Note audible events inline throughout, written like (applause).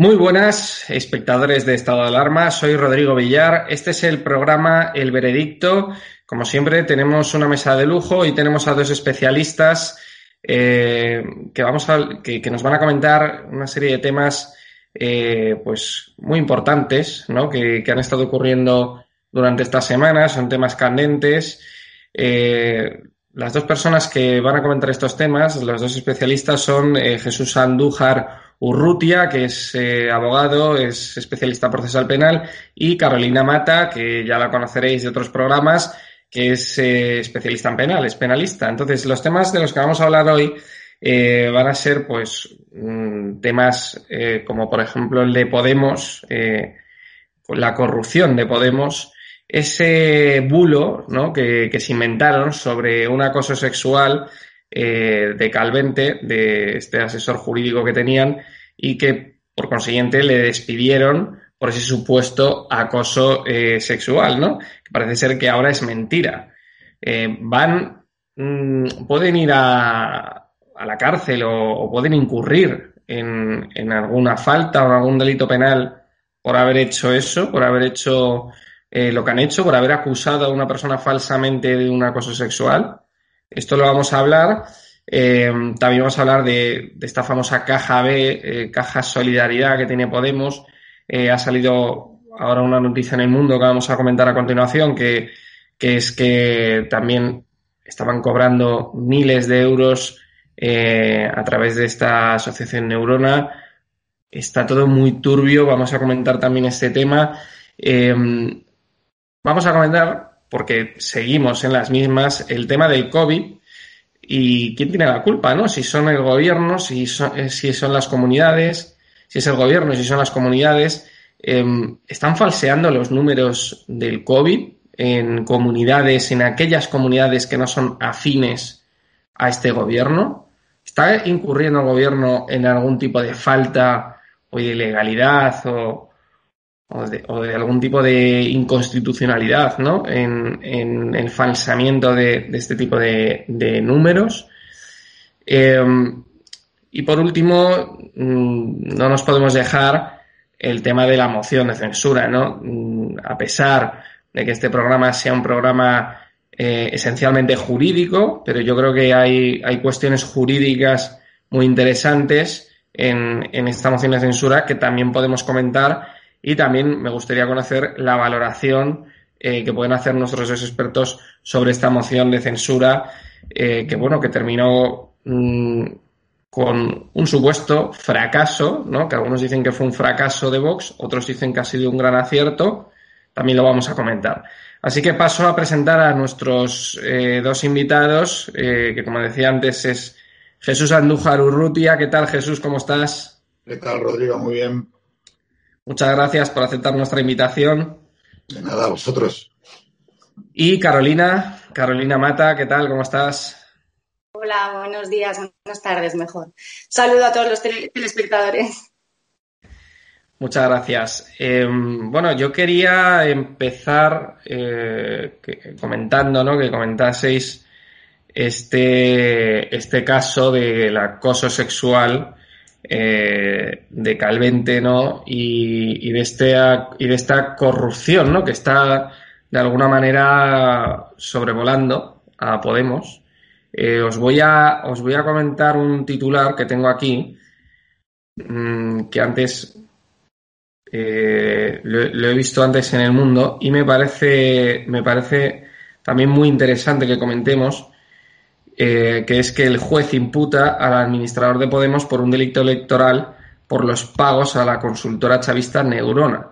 Muy buenas, espectadores de Estado de Alarma. Soy Rodrigo Villar. Este es el programa El Veredicto. Como siempre, tenemos una mesa de lujo y tenemos a dos especialistas eh, que, vamos a, que, nos van a comentar una serie de temas eh, pues muy importantes ¿no? que, han estado ocurriendo durante estas semanas. Son temas candentes. Eh, las dos personas que van a comentar estos temas, los dos especialistas, son Jesús Andújar Urrutia, que es eh, abogado, es especialista procesal penal, y Carolina Mata, que ya la conoceréis de otros programas, que es eh, especialista en penal, es penalista. Entonces, los temas de los que vamos a hablar hoy eh, van a ser, pues, mm, temas como, por ejemplo, el de Podemos, la corrupción de Podemos, ese bulo ¿no? que se inventaron sobre un acoso sexual eh, de Calvente, de este asesor jurídico que tenían, y que por consiguiente le despidieron por ese supuesto acoso eh, sexual, ¿no? Que parece ser que ahora es mentira. Eh, van, mm, pueden ir a, la cárcel o, pueden incurrir en, alguna falta o algún delito penal por haber hecho eso, por haber hecho lo que han hecho, por haber acusado a una persona falsamente de un acoso sexual. Esto lo vamos a hablar. Eh, también vamos a hablar de, esta famosa caja B, eh, caja solidaridad que tiene Podemos. Eh, ha salido ahora una noticia en el mundo que vamos a comentar a continuación, que, es que también estaban cobrando miles de euros a través de esta asociación Neurona. Está todo muy turbio, vamos a comentar también este tema. vamos a comentar porque seguimos en las mismas, el tema del COVID y quién tiene la culpa, ¿no? Si son el gobierno, si son, eh, si son las comunidades, si es el gobierno, si son las comunidades, em, están falseando los números del COVID en comunidades, en aquellas comunidades que no son afines a este gobierno. ¿Está incurriendo el gobierno en algún tipo de falta o ilegalidad o, o de, algún tipo de inconstitucionalidad ¿no? en, el falsamiento de, este tipo de, números. Eh, y por último, mm, no nos podemos dejar el tema de la moción de censura. ¿no? Mm, a pesar de que este programa sea un programa eh, esencialmente jurídico, pero yo creo que hay, hay cuestiones jurídicas muy interesantes en esta moción de censura que también podemos comentar y también me gustaría conocer la valoración eh, que pueden hacer nuestros expertos sobre esta moción de censura, eh, que bueno, que terminó mm, con un supuesto fracaso, ¿no? Que algunos dicen que fue un fracaso de Vox, otros dicen que ha sido un gran acierto. También lo vamos a comentar. Así que paso a presentar a nuestros eh, dos invitados, que como decía antes es Jesús Andújar Urrutia. ¿Qué tal, Jesús? ¿Cómo estás? ¿Qué tal, Rodrigo? Muy bien. Muchas gracias por aceptar nuestra invitación. De nada, a vosotros. Y Carolina, Carolina Mata, ¿qué tal? ¿Cómo estás? Hola, buenos días, buenas tardes, mejor. Saludo a todos los telespectadores. Muchas gracias. Eh, bueno, yo quería empezar eh, comentando, ¿no? Que comentaseis este, este caso del acoso sexual eh, de Calvente, ¿no? Y, de este, y de esta corrupción, ¿no? Que está de alguna manera sobrevolando a Podemos. Eh, os, voy a, os voy a comentar un titular que tengo aquí, mm, que antes eh, lo, lo, he visto antes en el mundo y me parece, me parece también muy interesante que comentemos eh, que es que el juez imputa al administrador de Podemos por un delito electoral por los pagos a la consultora chavista Neurona.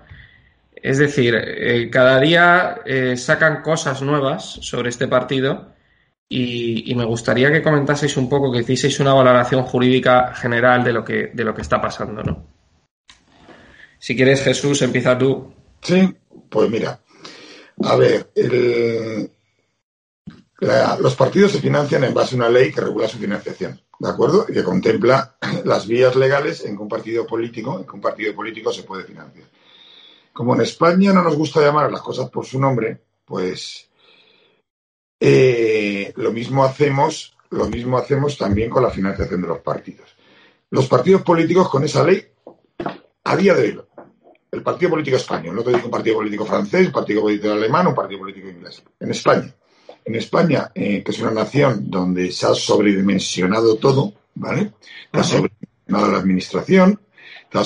Es decir, eh, cada día eh, sacan cosas nuevas sobre este partido y, me gustaría que comentaseis un poco, que hicieseis una valoración jurídica general de lo que, de lo que está pasando, ¿no? Si quieres, Jesús, empieza tú. Sí, pues mira, a ver, el, los partidos se financian en base a una ley que regula su financiación, ¿de acuerdo? Y que contempla (clears throat) las vías legales en que un partido político, en que un partido político se puede financiar. Como en España no nos gusta llamar a las cosas por su nombre, pues eh, lo mismo hacemos, lo mismo hacemos también con la financiación de los partidos. Los partidos políticos con esa ley, a día de hoy, el partido político español, no te digo un partido político francés, un partido político alemán, un partido político inglés. En España, en España, eh, que es una nación donde se ha sobredimensionado todo, ¿vale? Está sobredimensionado la administración, está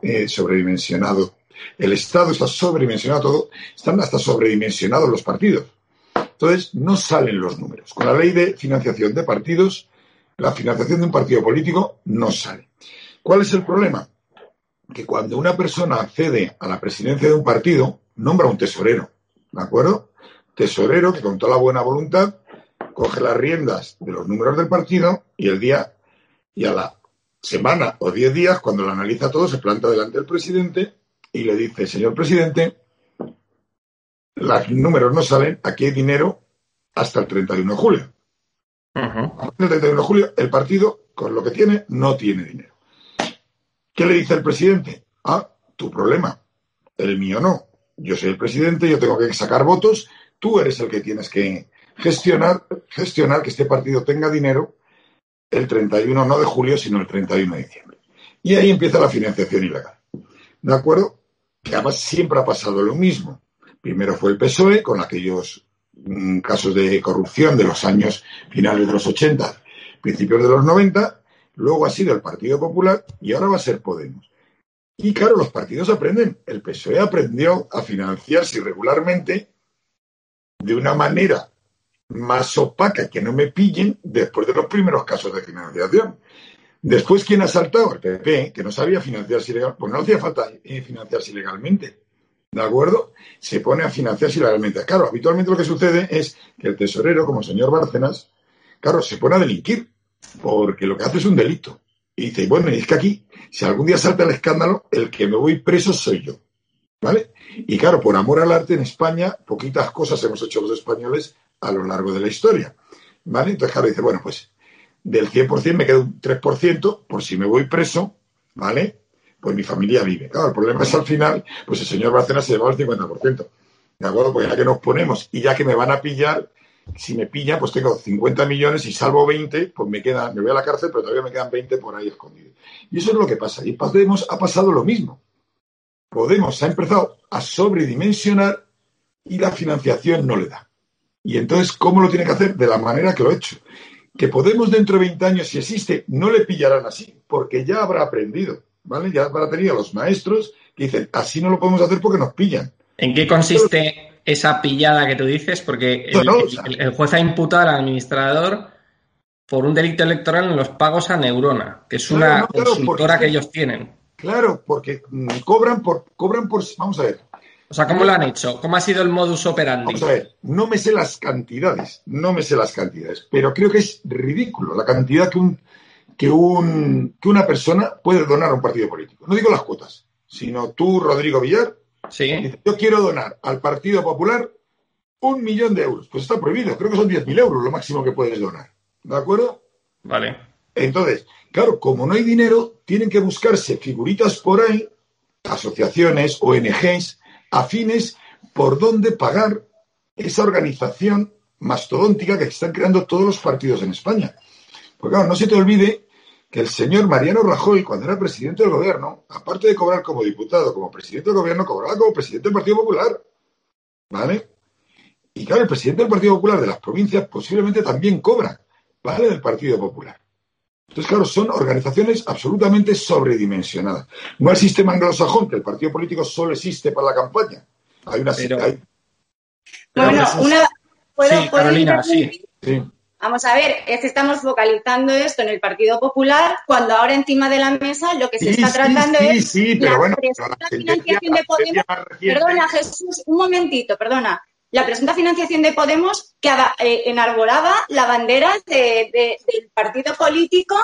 eh, sobredimensionado el Estado, está sobredimensionado todo, están hasta sobredimensionados los partidos. Entonces, no salen los números. Con la ley de financiación de partidos, la financiación de un partido político no sale. ¿Cuál es el problema? Que cuando una persona accede a la presidencia de un partido, nombra un tesorero, ¿de acuerdo? Tesorero que con toda la buena voluntad coge las riendas de los números del partido y el día y a la semana o diez días, cuando lo analiza todo, se planta delante del presidente y le dice, señor presidente, los números no salen, aquí hay dinero hasta el 31 de julio. El 31 de julio, el partido, con lo que tiene, no tiene dinero. ¿Qué le dice el presidente? Ah, tu problema. El mío no. Yo soy el presidente, yo tengo que sacar votos tú eres el que tienes que gestionar, gestionar que este partido tenga dinero el 31 no de julio, sino el 31 de diciembre. Y ahí empieza la financiación ilegal. ¿De acuerdo? Que además siempre ha pasado lo mismo. Primero fue el PSOE con aquellos mm, casos de corrupción de los años finales de los 80, principios de los 90, luego ha sido el Partido Popular y ahora va a ser Podemos. Y claro, los partidos aprenden. El PSOE aprendió a financiarse irregularmente de una manera más opaca que no me pillen después de los primeros casos de financiación. Después, ¿quién ha saltado? El PP, que no sabía financiarse ilegalmente. Pues no hacía falta financiarse ilegalmente. ¿De acuerdo? Se pone a financiarse ilegalmente. Claro, habitualmente lo que sucede es que el tesorero, como el señor Bárcenas, claro, se pone a delinquir, porque lo que hace es un delito. Y dice, bueno, es que aquí, si algún día salta el escándalo, el que me voy preso soy yo. ¿Vale? Y claro, por amor al arte en España, poquitas cosas hemos hecho los españoles a lo largo de la historia. ¿Vale? Entonces, claro, dice, bueno, pues del 100% me queda un 3% por si me voy preso, ¿vale? Pues mi familia vive. Claro, el problema es al final, pues el señor Barcelona se lleva el 50%. ¿De acuerdo? Pues ya que nos ponemos y ya que me van a pillar, si me pillan, pues tengo 50 millones y salvo 20, pues me queda, me voy a la cárcel, pero todavía me quedan 20 por ahí escondidos. Y eso es lo que pasa. Y Podemos ha pasado lo mismo. Podemos ha empezado a sobredimensionar y la financiación no le da. Y entonces, ¿cómo lo tiene que hacer? De la manera que lo ha hecho. Que Podemos dentro de 20 años, si existe, no le pillarán así, porque ya habrá aprendido, ¿vale? Ya habrá tenido los maestros que dicen, así no lo podemos hacer porque nos pillan. ¿En qué consiste, esa pillada que tú dices, porque el, juez ha imputado al administrador por un delito electoral en los pagos a Neurona, que es una consultora que ellos tienen. Claro, porque mm, cobran por, cobran por, vamos a ver. O sea, ¿cómo lo han hecho? ¿Cómo ha sido el modus operandi? Vamos a ver, no me sé las cantidades, no me sé las cantidades, pero creo que es ridículo la cantidad que un, que un, que una persona puede donar a un partido político. No digo las cuotas, sino tú, Rodrigo Villar, sí. yo quiero donar al Partido Popular un millón de euros. Pues está prohibido, creo que son 10.000 euros lo máximo que puedes donar. ¿De acuerdo? Vale. Entonces, claro, como no hay dinero, tienen que buscarse figuritas por ahí, asociaciones, ONGs, afines, por dónde pagar esa organización mastodóntica que están creando todos los partidos en España. Porque claro, no se te olvide que el señor Mariano Rajoy, cuando era presidente del gobierno, aparte de cobrar como diputado, como presidente del gobierno, cobraba como presidente del Partido Popular. ¿Vale? Y claro, el presidente del Partido Popular de las provincias posiblemente también cobra, ¿vale? Del Partido Popular. Entonces, claro, son organizaciones absolutamente sobredimensionadas. No el sistema anglosajón, que el partido político solo existe para la campaña. Hay una... Bueno, una... ¿Puedo, Carolina, sí. sí. Vamos a ver, es que estamos focalizando esto en el Partido Popular cuando ahora encima de la mesa lo que se está tratando es la bueno, financiación de Podemos. Perdona, Jesús, un momentito, perdona. La presunta financiación de Podemos que eh, enarbolaba la bandera del partido político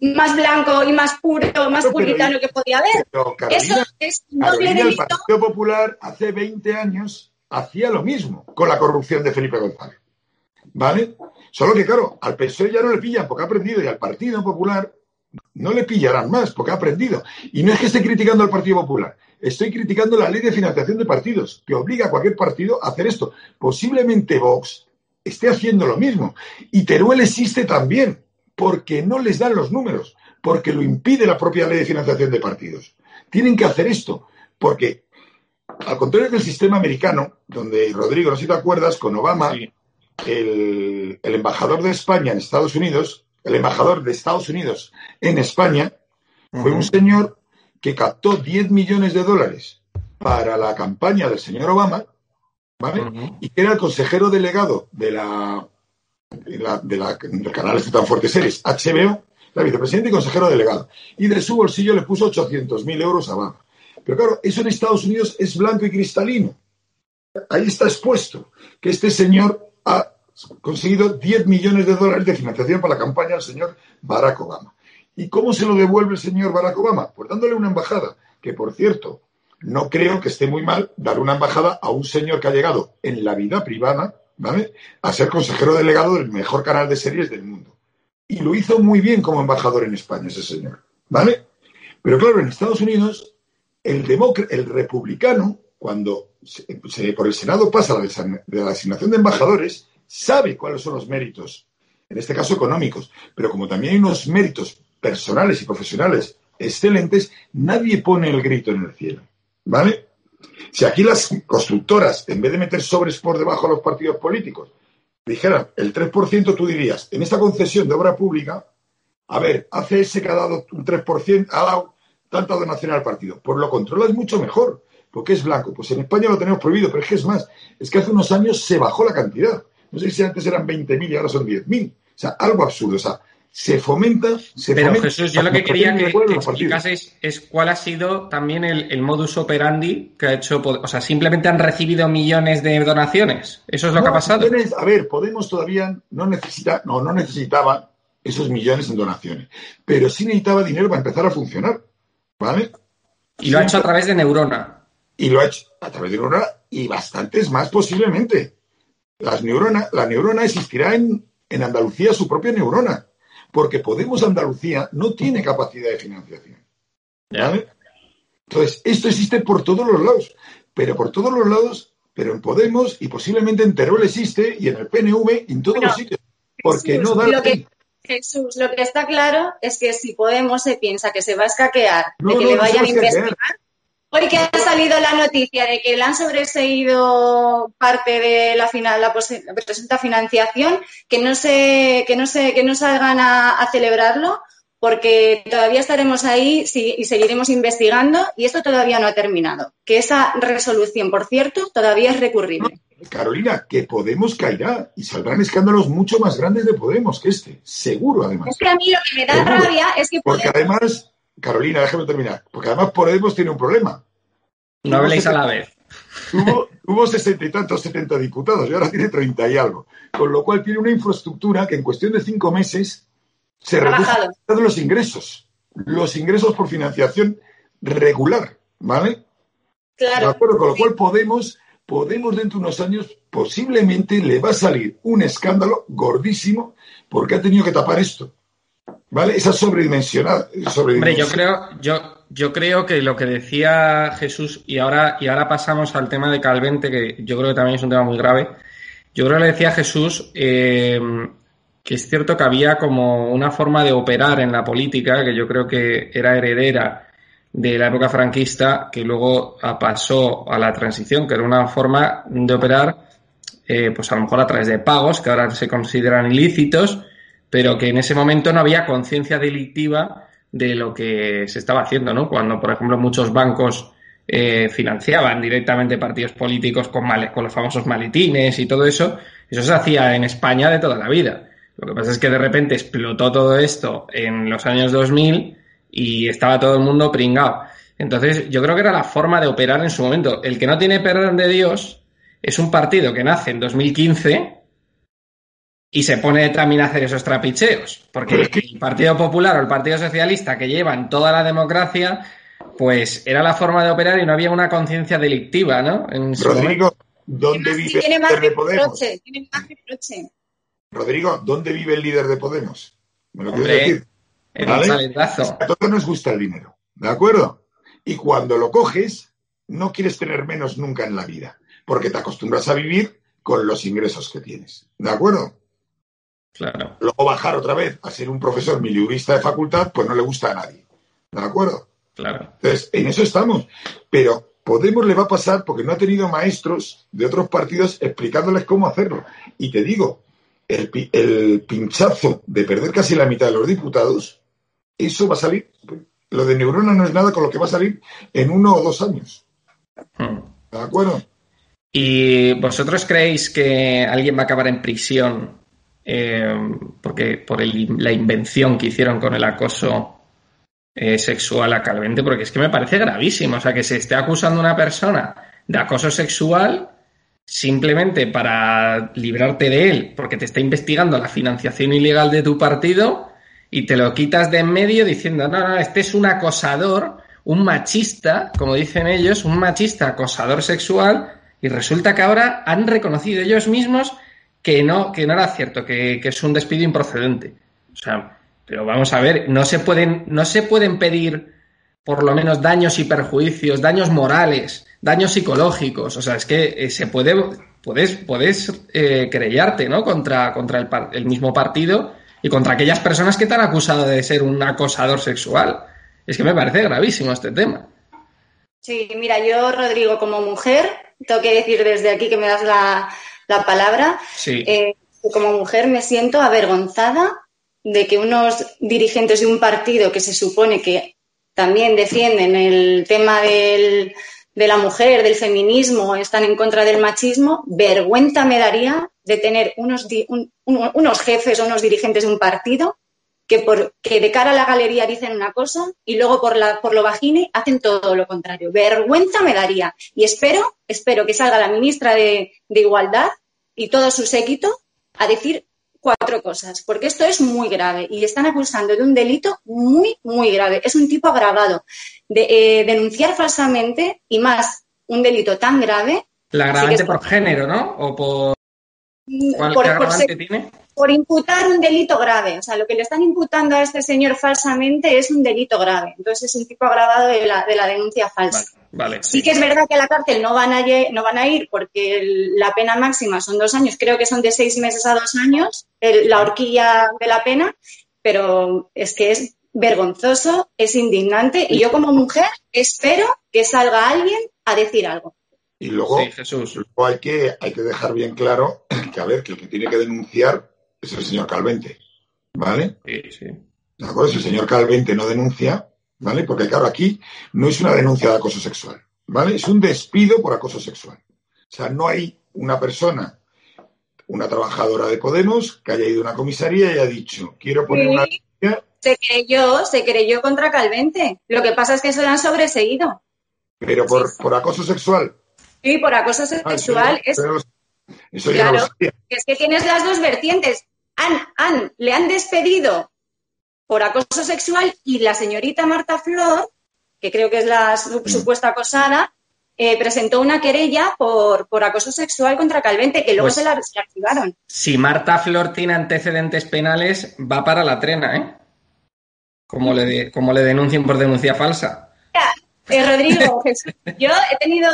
más blanco y más puro, más puritano que podía haber. Eso es doble delito. El Partido Popular hace 20 años hacía lo mismo con la corrupción de Felipe González. ¿Vale? Solo que, claro, al PSOE ya no le pillan porque ha aprendido y al Partido Popular no le pillarán más porque ha aprendido. Y no es que esté criticando al Partido Popular, estoy criticando la ley de financiación de partidos, que obliga a cualquier partido a hacer esto. Posiblemente Vox esté haciendo lo mismo. Y Teruel existe también, porque no les dan los números, porque lo impide la propia ley de financiación de partidos. Tienen que hacer esto, porque al contrario del sistema americano, donde Rodrigo, no sé si te acuerdas, con Obama, el, embajador de España en Estados Unidos, el embajador de Estados Unidos en España, fue un señor que captó 10 millones de dólares para la campaña del señor Obama, ¿vale? Y que era el consejero delegado de la, de la, del canal este tan fuerte series, HBO, la vicepresidenta y consejero delegado. Y de su bolsillo le puso 800.000 euros a Obama. Pero claro, eso en Estados Unidos es blanco y cristalino. Ahí está expuesto que este señor ha conseguido 10 millones de dólares de financiación para la campaña del señor Barack Obama. ¿Y cómo se lo devuelve el señor Barack Obama? Pues dándole una embajada, que por cierto, no creo que esté muy mal dar una embajada a un señor que ha llegado en la vida privada, ¿vale? A ser consejero delegado del mejor canal de series del mundo. Y lo hizo muy bien como embajador en España ese señor, ¿vale? Pero claro, en Estados Unidos, el, el republicano, cuando por el Senado pasa de la asignación de embajadores, sabe cuáles son los méritos, en este caso económicos, pero como también hay unos méritos personales y profesionales excelentes, nadie pone el grito en el cielo. ¿Vale? Si aquí las constructoras, en vez de meter sobres por debajo a los partidos políticos, dijeran el 3%, tú dirías, en esta concesión de obra pública, a ver, ACS que ha dado un 3%, ha dado tanta donación al partido. Pues lo controlas mucho mejor porque es blanco. Pues en España lo tenemos prohibido, pero es que es más, es que hace unos años se bajó la cantidad. No sé si antes eran 20.000 y ahora son 10.000. O sea, algo absurdo. O sea, se fomenta. Se pero Jesús, yo lo que quería que, que explicaseis es cuál ha sido también el, modus operandi que ha hecho. O sea, simplemente han recibido millones de donaciones. Eso es lo que ha pasado. a ver, Podemos todavía no necesita, no, no necesitaba esos millones en donaciones, pero sí necesitaba dinero para empezar a funcionar. ¿Vale? Y lo ha hecho a través de Neurona. Y lo ha hecho a través de neurona y bastantes más posiblemente. Las neuronas, la neurona existirá en, en Andalucía su propia neurona, porque Podemos Andalucía no tiene capacidad de financiación. Entonces, esto existe por todos los lados, pero por todos los lados, pero en Podemos y posiblemente en Teruel existe y en el PNV en todos los sitios, porque no da lo que, Jesús, lo que está claro es que si Podemos se piensa que se va a escaquear, de que le vayan a investigar, Hoy que ha salido la noticia de que le han sobreseído parte de la final, la, presunta financiación, que no se, que no se, que no salgan a, celebrarlo, porque todavía estaremos ahí y seguiremos investigando y esto todavía no ha terminado. Que esa resolución, por cierto, todavía es recurrible. Carolina, que Podemos caerá y saldrán escándalos mucho más grandes de Podemos que este, seguro además. Es que a mí lo que me da rabia es que... Porque además, Carolina, déjame terminar, porque además Podemos tiene un problema. No habléis a la vez. Tuvo, (laughs) sesenta y tantos, setenta diputados y ahora tiene treinta y algo. Con lo cual tiene una infraestructura que en cuestión de cinco meses se reducen los ingresos. Los ingresos por financiación regular, ¿vale? Claro. De acuerdo, con lo cual Podemos, Podemos dentro de unos años posiblemente le va a salir un escándalo gordísimo porque ha tenido que tapar esto. ¿Vale? Esa sobredimensionada. Hombre, yo creo, yo, yo creo que lo que decía Jesús, y ahora, y ahora pasamos al tema de Calvente, que yo creo que también es un tema muy grave. Yo creo que le decía Jesús eh, que es cierto que había como una forma de operar en la política, que yo creo que era heredera de la época franquista, que luego pasó a la transición, que era una forma de operar, eh, pues a lo mejor a través de pagos, que ahora se consideran ilícitos, pero que en ese momento no había conciencia delictiva de lo que se estaba haciendo, ¿no? Cuando, por ejemplo, muchos bancos eh, financiaban directamente partidos políticos con, con los famosos maletines y todo eso, eso se hacía en España de toda la vida. Lo que pasa es que de repente explotó todo esto en los años 2000 y estaba todo el mundo pringado. Entonces, yo creo que era la forma de operar en su momento. El que no tiene perdón de Dios es un partido que nace en 2015 y se pone también a hacer esos trapicheos. Porque el Partido Popular o el Partido Socialista, que llevan toda la democracia, pues era la forma de operar y no había una conciencia delictiva, ¿no? Rodrigo, ¿dónde vive el líder de Podemos? Rodrigo, ¿dónde vive el líder de Podemos? ¿Me lo quieres decir? A todos nos gusta el dinero, ¿de acuerdo? Y cuando lo coges, no quieres tener menos nunca en la vida, porque te acostumbras a vivir con los ingresos que tienes, ¿de acuerdo? Claro. Luego bajar otra vez a ser un profesor miliurista de facultad, pues no le gusta a nadie. ¿De acuerdo? Claro. Entonces, en eso estamos. Pero Podemos le va a pasar porque no ha tenido maestros de otros partidos explicándoles cómo hacerlo. Y te digo, el, el pinchazo de perder casi la mitad de los diputados, eso va a salir. Lo de neurona no es nada con lo que va a salir en uno o dos años. Hmm. ¿De acuerdo? ¿Y vosotros creéis que alguien va a acabar en prisión eh, porque por la invención que hicieron con el acoso eh, sexual a Calvente, porque es que me parece gravísimo, o sea, que se esté acusando a una persona de acoso sexual simplemente para librarte de él, porque te está investigando la financiación ilegal de tu partido y te lo quitas de en medio diciendo, no, no, este es un acosador, un machista, como dicen ellos, un machista acosador sexual, y resulta que ahora han reconocido ellos mismos que no, que no era cierto, que, es un despido improcedente. O sea, pero vamos a ver, no se pueden, no se pueden pedir por lo menos daños y perjuicios, daños morales, daños psicológicos. O sea, es que eh, se puede, puedes, puedes eh, ¿no? Contra, contra el, el, mismo partido y contra aquellas personas que te han acusado de ser un acosador sexual. Es que me parece gravísimo este tema. Sí, mira, yo, Rodrigo, como mujer, tengo que decir desde aquí que me das la, la palabra. Eh, como mujer me siento avergonzada de que unos dirigentes de un partido que se supone que también defienden el tema del, de la mujer, del feminismo, están en contra del machismo, vergüenza me daría de tener unos, unos jefes o unos dirigentes de un partido que, por, que de cara a la galería dicen una cosa y luego por, la, por lo bajine hacen todo lo contrario. Vergüenza me daría. Y espero, espero que salga la ministra de, de Igualdad y todo su séquito a decir cuatro cosas, porque esto es muy grave y están acusando de un delito muy, muy grave. Es un tipo agravado. De, eh, denunciar falsamente y más un delito tan grave. La agravante por género, ¿no? O por. ¿Cuál agravante tiene? Por imputar un delito grave. O sea, lo que le están imputando a este señor falsamente es un delito grave. Entonces es un tipo agravado de la, de la denuncia falsa. Vale, sí. que es verdad que a la cárcel no van a, no van a ir porque la pena máxima son dos años, creo que son de seis meses a dos años, la horquilla de la pena, pero es que es vergonzoso, es indignante y yo como mujer espero que salga alguien a decir algo. Y luego, Jesús. hay, que, hay que dejar bien claro que, a ver, que el que tiene que denunciar es el señor Calvente. ¿Vale? Sí, sí. ¿De acuerdo? Si el señor Calvente no denuncia, ¿vale? Porque claro, aquí no es una denuncia de acoso sexual, ¿vale? Es un despido por acoso sexual. O sea, no hay una persona, una trabajadora de Podemos, que haya ido a una comisaría y haya dicho, quiero poner una... Se creyó, se creyó contra Calvente. Lo que pasa es que se lo han sobreseído. Pero por, por acoso sexual. Sí, por acoso sexual. es, claro, es que tienes las dos vertientes. Han, han, le han despedido por acoso sexual y la señorita Marta Flor, que creo que es la mm. supuesta acosada, eh, presentó una querella por, por, acoso sexual contra Calvente, que luego pues se, la, activaron. Si Marta Flor tiene antecedentes penales, va para la trena, ¿eh? Como le, como le denuncien por denuncia falsa. Eh, Rodrigo, (laughs) (laughs) yo he tenido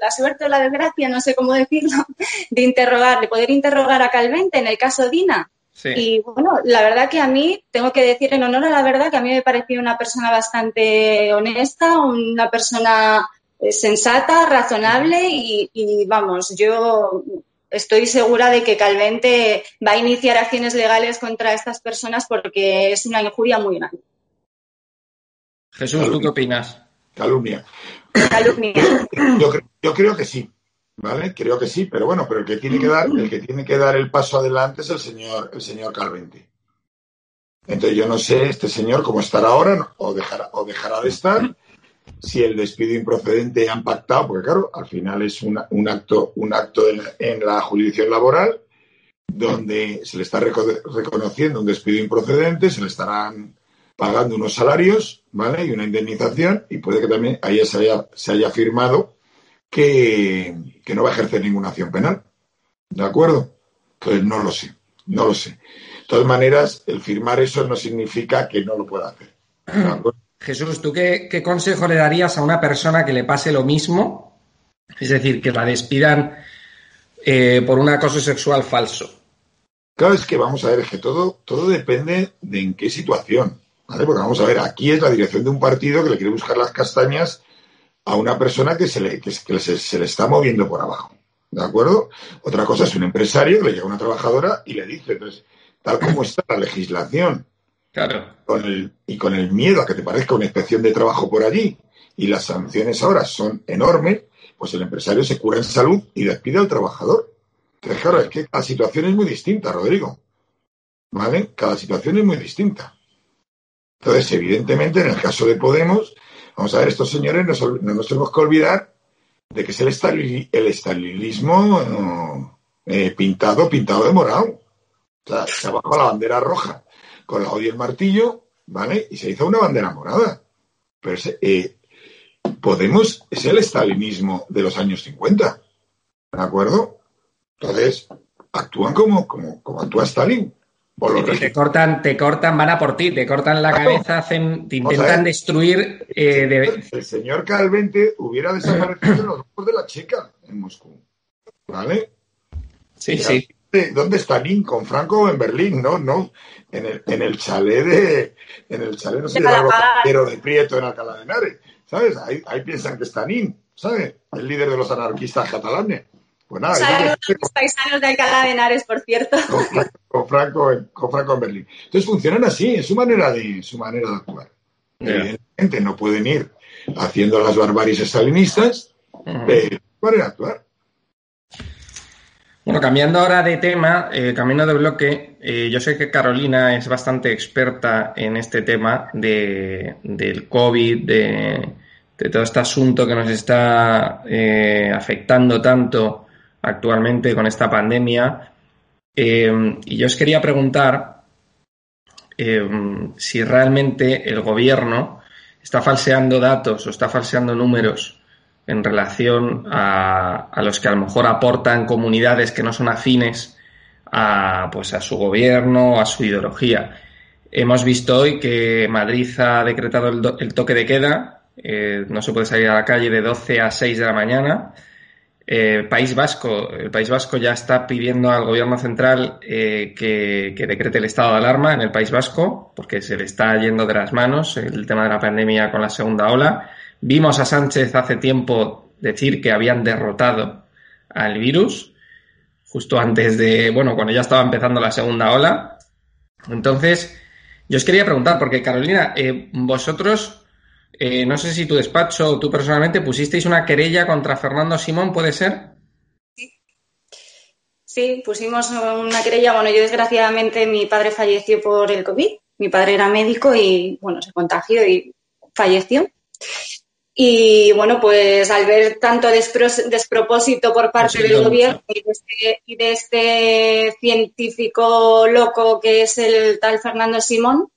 la suerte o la desgracia, no sé cómo decirlo, de interrogar, de poder interrogar a Calvente en el caso Dina. Y bueno, la verdad que a mí, tengo que decir en honor a la verdad, que a mí me pareció una persona bastante honesta, una persona eh, sensata, razonable y, vamos, yo estoy segura de que Calvente va a iniciar acciones legales contra estas personas porque es una injuria muy grande. Jesús, ¿tú qué opinas? Calumnia. Calumnia. Yo, creo que sí, ¿vale? Creo que sí, pero bueno, pero el que tiene que dar, el que tiene que dar el paso adelante es el señor, el señor Calvente. Entonces yo no sé este señor cómo estará ahora o dejará, o dejará de estar si el despido improcedente han pactado, porque claro, al final es un acto, un acto en, la jurisdicción laboral donde se le está reconociendo un despido improcedente, se le estarán pagando unos salarios, ¿vale? Y una indemnización, y puede que también ahí se haya, se haya firmado que, que no va a ejercer ninguna acción penal. ¿De acuerdo? Entonces no lo sé, no lo sé. De todas maneras, el firmar eso no significa que no lo pueda hacer. Jesús, ¿tú qué, consejo le darías a una persona que le pase lo mismo? Es decir, que la despidan eh, por un acoso sexual falso. Claro, es que vamos a ver, es que todo, todo depende de en qué situación. ¿vale? Porque vamos a ver, aquí es la dirección de un partido que le quiere buscar las castañas a una persona que se le, que se, le está moviendo por abajo. ¿De acuerdo? Otra cosa es un empresario que le llega a una trabajadora y le dice, entonces, tal como está la legislación con el, y con el miedo a que te parezca una inspección de trabajo por allí y las sanciones ahora son enormes, pues el empresario se cura en salud y despide al trabajador. Entonces, claro, es que cada situación es muy distinta, Rodrigo. ¿Vale? Cada situación es muy distinta. Entonces, evidentemente, en el caso de Podemos, vamos a ver, estos señores no nos tenemos que olvidar de que es el, estalinismo eh, pintado, pintado de morado. O sea, se bajado la bandera roja con la odio y el martillo, ¿vale? Y se hizo una bandera morada. Pero eh, Podemos es el estalinismo de los años 50, ¿de acuerdo? Entonces, actúan como, como, como actúa Stalin. Te cortan, te cortan, van a por ti, te cortan la cabeza, hacen, te intentan destruir. Eh, el señor Calvente hubiera desaparecido en los ojos de la chica en Moscú. ¿Vale? Sí, sí. ¿Dónde está Lin? ¿Con Franco o en Berlín? No, no. En el, en el chalet de. En el chalet, no sé, pero de Prieto en Alcalá de Henares. ¿Sabes? Ahí, ahí piensan que está Nin, ¿sabes? El líder de los anarquistas catalanes. Pues nada. Saludos a los paisanos de Alcalá de Henares, por cierto. (laughs) Con Franco, con Franco, en Berlín. Entonces funcionan así, es su manera de, su manera de actuar. Evidentemente no pueden ir haciendo las barbaries estalinistas, pero su manera de actuar. Bueno, cambiando ahora de tema, eh, camino de bloque, eh, yo sé que Carolina es bastante experta en este tema de, del COVID, de, todo este asunto que nos está eh, afectando tanto actualmente con esta pandemia. y yo os quería preguntar si realmente el gobierno está falseando datos o está falseando números en relación a, los que a lo mejor aportan comunidades que no son afines a, pues a su gobierno, a su ideología. Hemos visto hoy que Madrid ha decretado el, toque de queda, eh, no se puede salir a la calle de 12 a 6 de la mañana. Eh, País Vasco, el País Vasco ya está pidiendo al gobierno central eh, que, que, decrete el estado de alarma en el País Vasco, porque se le está yendo de las manos el tema de la pandemia con la segunda ola. Vimos a Sánchez hace tiempo decir que habían derrotado al virus, justo antes de, bueno, cuando ya estaba empezando la segunda ola. Entonces, Yo os quería preguntar, porque Carolina, eh, vosotros, eh, no sé si tu despacho o tú personalmente pusisteis una querella contra Fernando Simón, ¿puede ser? Sí, pusimos una querella. Bueno, yo desgraciadamente mi padre falleció por el COVID. Mi padre era médico y, bueno, se contagió y falleció. Y bueno, pues al ver tanto despropósito por parte del gobierno este, y de, este, científico loco que es el tal Fernando Simón,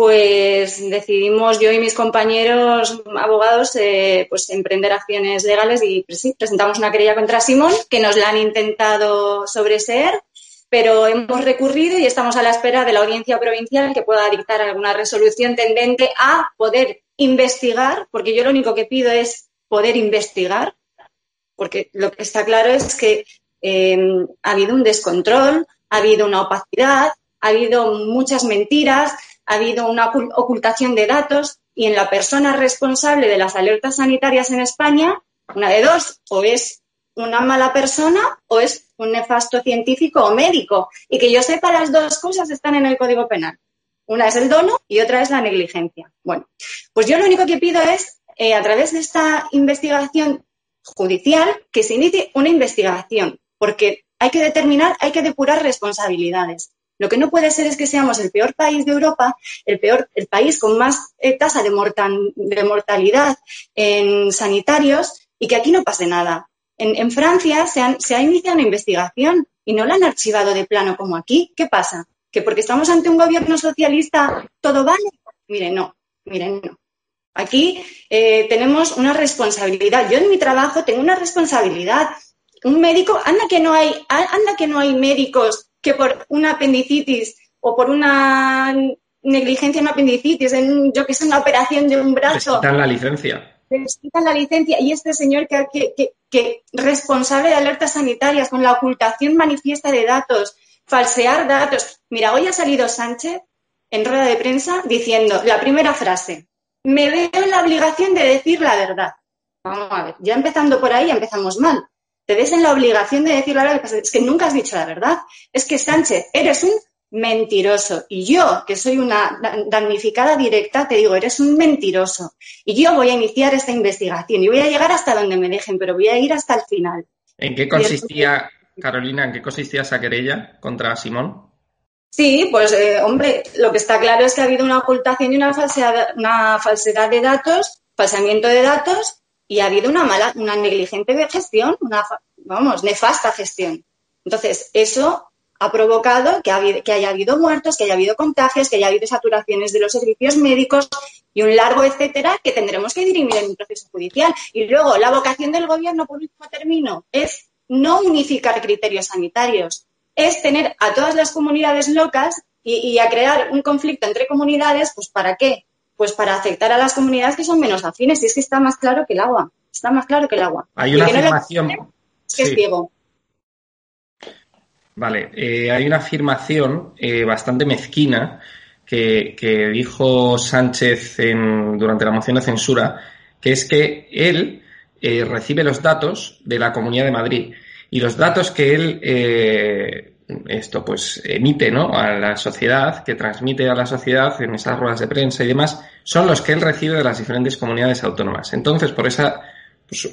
pues decidimos yo y mis compañeros abogados eh, pues emprender acciones legales y presentamos una querella contra Simón que nos la han intentado sobreseer, pero hemos recurrido y estamos a la espera de la audiencia provincial que pueda dictar alguna resolución tendente a poder investigar, porque yo lo único que pido es poder investigar, porque lo que está claro es que em, ha habido un descontrol, ha habido una opacidad, ha habido muchas mentiras, ha habido una ocultación de datos y en la persona responsable de las alertas sanitarias en España, una de dos, o es una mala persona o es un nefasto científico o médico. Y que yo sepa, las dos cosas están en el Código Penal. Una es el dono y otra es la negligencia. Bueno, pues yo lo único que pido es, eh, a través de esta investigación judicial, que se inicie una investigación, porque hay que determinar, hay que depurar responsabilidades. Lo que no puede ser es que seamos el peor país de Europa, el peor, el país con más eh, tasa de, mortalidad en sanitarios y que aquí no pase nada. En, Francia se, ha iniciado una investigación y no la han archivado de plano como aquí. ¿Qué pasa? que porque estamos ante un gobierno socialista todo vale. Miren, no, miren, no. Aquí eh, tenemos una responsabilidad. Yo en mi trabajo tengo una responsabilidad. Un médico, anda que no hay, anda que no hay médicos que por una apendicitis o por una negligencia en una apendicitis, en, yo que sé, una operación de un brazo. Necesitan la licencia. Necesitan la licencia. Y este señor que, que, que responsable de alertas sanitarias con la ocultación manifiesta de datos, falsear datos. Mira, hoy ha salido Sánchez en rueda de prensa diciendo la primera frase, me veo en la obligación de decir la verdad. Vamos a ver, ya empezando por ahí empezamos mal. Te ves en la obligación de decir la verdad, es que nunca has dicho la verdad. Es que Sánchez, eres un mentiroso. Y yo, que soy una damnificada directa, te digo, eres un mentiroso. Y yo voy a iniciar esta investigación y voy a llegar hasta donde me dejen, pero voy a ir hasta el final. ¿En qué consistía Carolina, ¿en qué consistía esa querella contra Simón? Sí, pues eh, hombre, lo que está claro es que ha habido una ocultación y una falsedad, una falsedad de datos, falsamiento de datos y ha habido una mala, una negligente gestión, una, vamos, nefasta gestión. Entonces, eso ha provocado que, que haya habido muertos, que haya habido contagios, que haya habido saturaciones de los servicios médicos y un largo etcétera que tendremos que dirimir en un proceso judicial. Y luego, la vocación del gobierno, por último término, es no unificar criterios sanitarios, es tener a todas las comunidades locas y, a crear un conflicto entre comunidades, pues ¿para qué? Pues para aceptar a las comunidades que son menos afines. Y es que está más claro que el agua. Está más claro que el agua. Hay una afirmación. es ciego. Vale, eh, hay una afirmación eh, bastante mezquina que, dijo Sánchez durante la moción de censura, que es que él eh, recibe los datos de la Comunidad de Madrid y los datos que él eh, esto pues emite ¿no? a la sociedad, que transmite a la sociedad en esas ruedas de prensa y demás, son los que él recibe de las diferentes comunidades autónomas. Entonces, por esa, pues,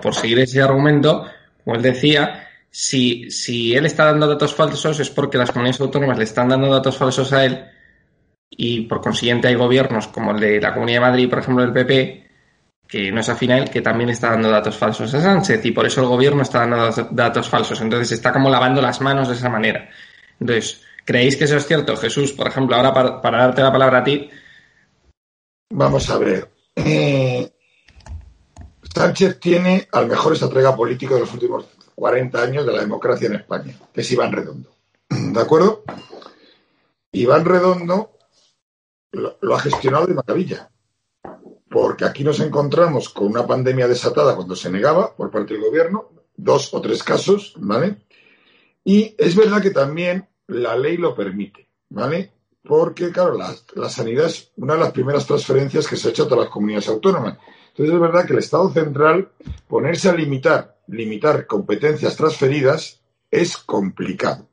por seguir ese argumento, como él decía, si, si él está dando datos falsos es porque las comunidades autónomas le están dando datos falsos a él y por consiguiente hay gobiernos como el de la Comunidad de Madrid, por ejemplo, el PP, que no es afín que también está dando datos falsos a Sánchez y por eso el gobierno está dando datos falsos. Entonces está como lavando las manos de esa manera. Entonces, ¿creéis que eso es cierto, Jesús? Por ejemplo, ahora para, darte la palabra a ti. Vamos a ver. Eh, Sánchez tiene al mejor estratega político de los últimos 40 años de la democracia en España, que es Iván Redondo. ¿De acuerdo? Iván Redondo lo ha gestionado de maravilla porque aquí nos encontramos con una pandemia desatada cuando se negaba por parte del gobierno, dos o tres casos, ¿vale? Y es verdad que también la ley lo permite, ¿vale? Porque, claro, la, sanidad es una de las primeras transferencias que se ha hecho a todas las comunidades autónomas. Entonces es verdad que el Estado central ponerse a limitar, limitar competencias transferidas es complicado.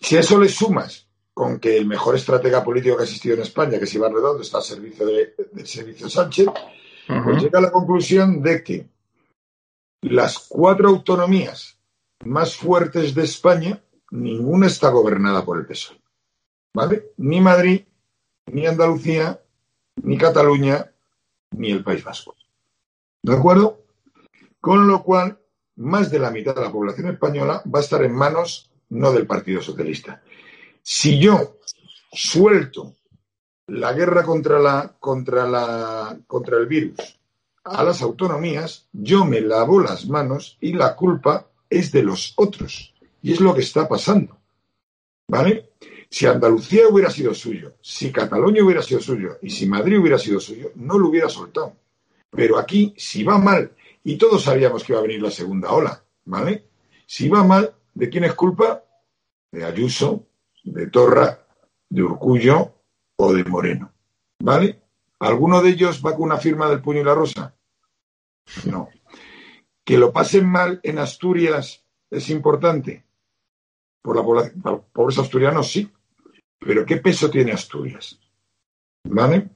Si a eso le sumas con que el mejor estratega político que ha existido en España, que es Iván Redondo, está al servicio de, del servicio Sánchez, pues llega a la conclusión de que las cuatro autonomías más fuertes de España, ninguna está gobernada por el PSOE. ¿Vale? Ni Madrid, ni Andalucía, ni Cataluña, ni el País Vasco. ¿De acuerdo? Con lo cual, más de la mitad de la población española va a estar en manos no del Partido Socialista. Si yo suelto la guerra contra, la, contra, la, contra el virus a las autonomías, yo me lavo las manos y la culpa es de los otros. Y es lo que está pasando. ¿Vale? Si Andalucía hubiera sido suyo, si Cataluña hubiera sido suyo y si Madrid hubiera sido suyo, no lo hubiera soltado. Pero aquí, si va mal, y todos sabíamos que iba a venir la segunda ola, ¿vale? Si va mal, ¿de quién es culpa? De Ayuso, de Torra, de Urcullo o de Moreno, ¿vale? ¿Alguno de ellos va con una firma del puño y la rosa? No. Que lo pasen mal en Asturias es importante. Por la población, por pobres asturianos sí. Pero ¿qué peso tiene Asturias? ¿Vale?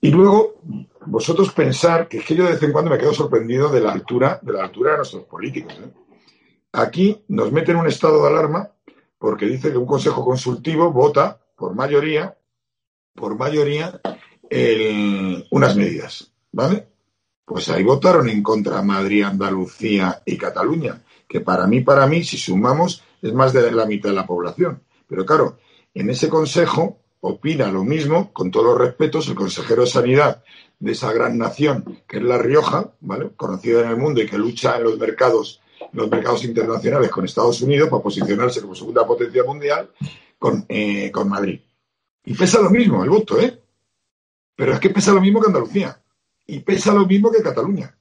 Y luego, vosotros pensar que es que yo de vez en cuando me quedo sorprendido de la altura, de la altura de nuestros políticos. ¿eh? Aquí nos meten un estado de alarma porque dice que un consejo consultivo vota por mayoría, por mayoría, unas medidas, ¿vale? Pues ahí votaron en contra Madrid, Andalucía y Cataluña, que para mí, para mí, si sumamos, es más de la mitad de la población. Pero claro, en ese consejo opina lo mismo, con todos los respetos, el consejero de Sanidad de esa gran nación que es La Rioja, ¿vale? conocida en el mundo y que lucha en los mercados, los mercados internacionales con Estados Unidos para posicionarse como segunda potencia mundial con, eh, con Madrid. Y pesa lo mismo el voto, ¿eh? Pero es que pesa lo mismo que Andalucía. Y pesa lo mismo que Cataluña.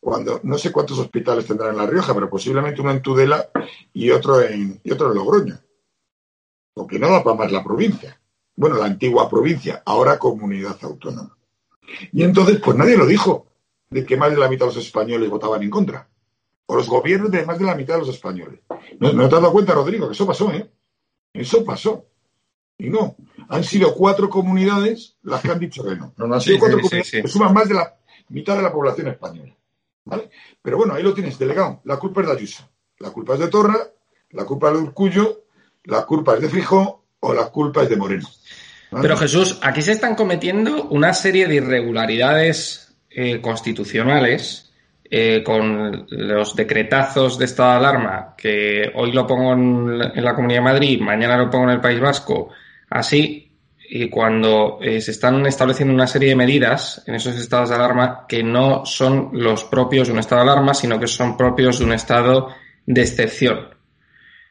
Cuando no sé cuántos hospitales tendrán en La Rioja, pero posiblemente uno en Tudela y otro en, y otro en Logroño. Porque no para más la provincia bueno, la antigua provincia, ahora comunidad autónoma. Y entonces, pues nadie lo dijo, de que más de la mitad de los españoles votaban en contra. O los gobiernos de más de la mitad de los españoles. ¿No, te has dado cuenta, Rodrigo, que eso pasó, ¿eh? Eso pasó. Y no, han sido cuatro comunidades las que han dicho que no. (laughs) No, han sido cuatro comunidades que suman más de la mitad de la población española. ¿Vale? Pero bueno, ahí lo tienes, delegado. La culpa es de Ayuso. La culpa es de Torra, la culpa es de Urcullo, la culpa es de Frijó o la culpa es de Moreno. Pero Jesús, aquí se están cometiendo una serie de irregularidades eh, constitucionales eh, con los decretazos de estado de alarma, que hoy lo pongo en, la Comunidad de Madrid, mañana lo pongo en el País Vasco, así, y cuando eh, se están estableciendo una serie de medidas en esos estados de alarma que no son los propios de un estado de alarma, sino que son propios de un estado de excepción.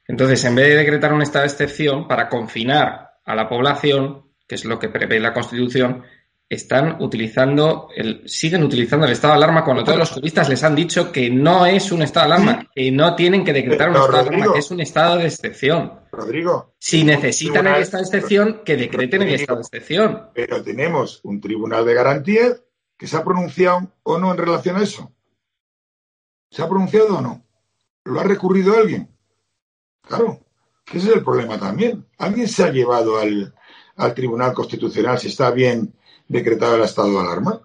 Entonces, en vez de decretar un estado de excepción para confinar a la población, que es lo que prevé la Constitución, están utilizando, el, siguen utilizando el estado de alarma cuando todos los juristas les han dicho que no es un estado de alarma, que no tienen que decretar un estado de alarma, que es un estado de excepción. Rodrigo. Si necesitan el estado de excepción, que decreten el estado de excepción. Pero tenemos un tribunal de garantía que se ha pronunciado o no en relación a eso. ¿Se ha pronunciado o no? ¿Lo ha recurrido alguien? Claro, ese es el problema también. Alguien se ha llevado al, al Tribunal Constitucional si está bien decretado el estado de alarma?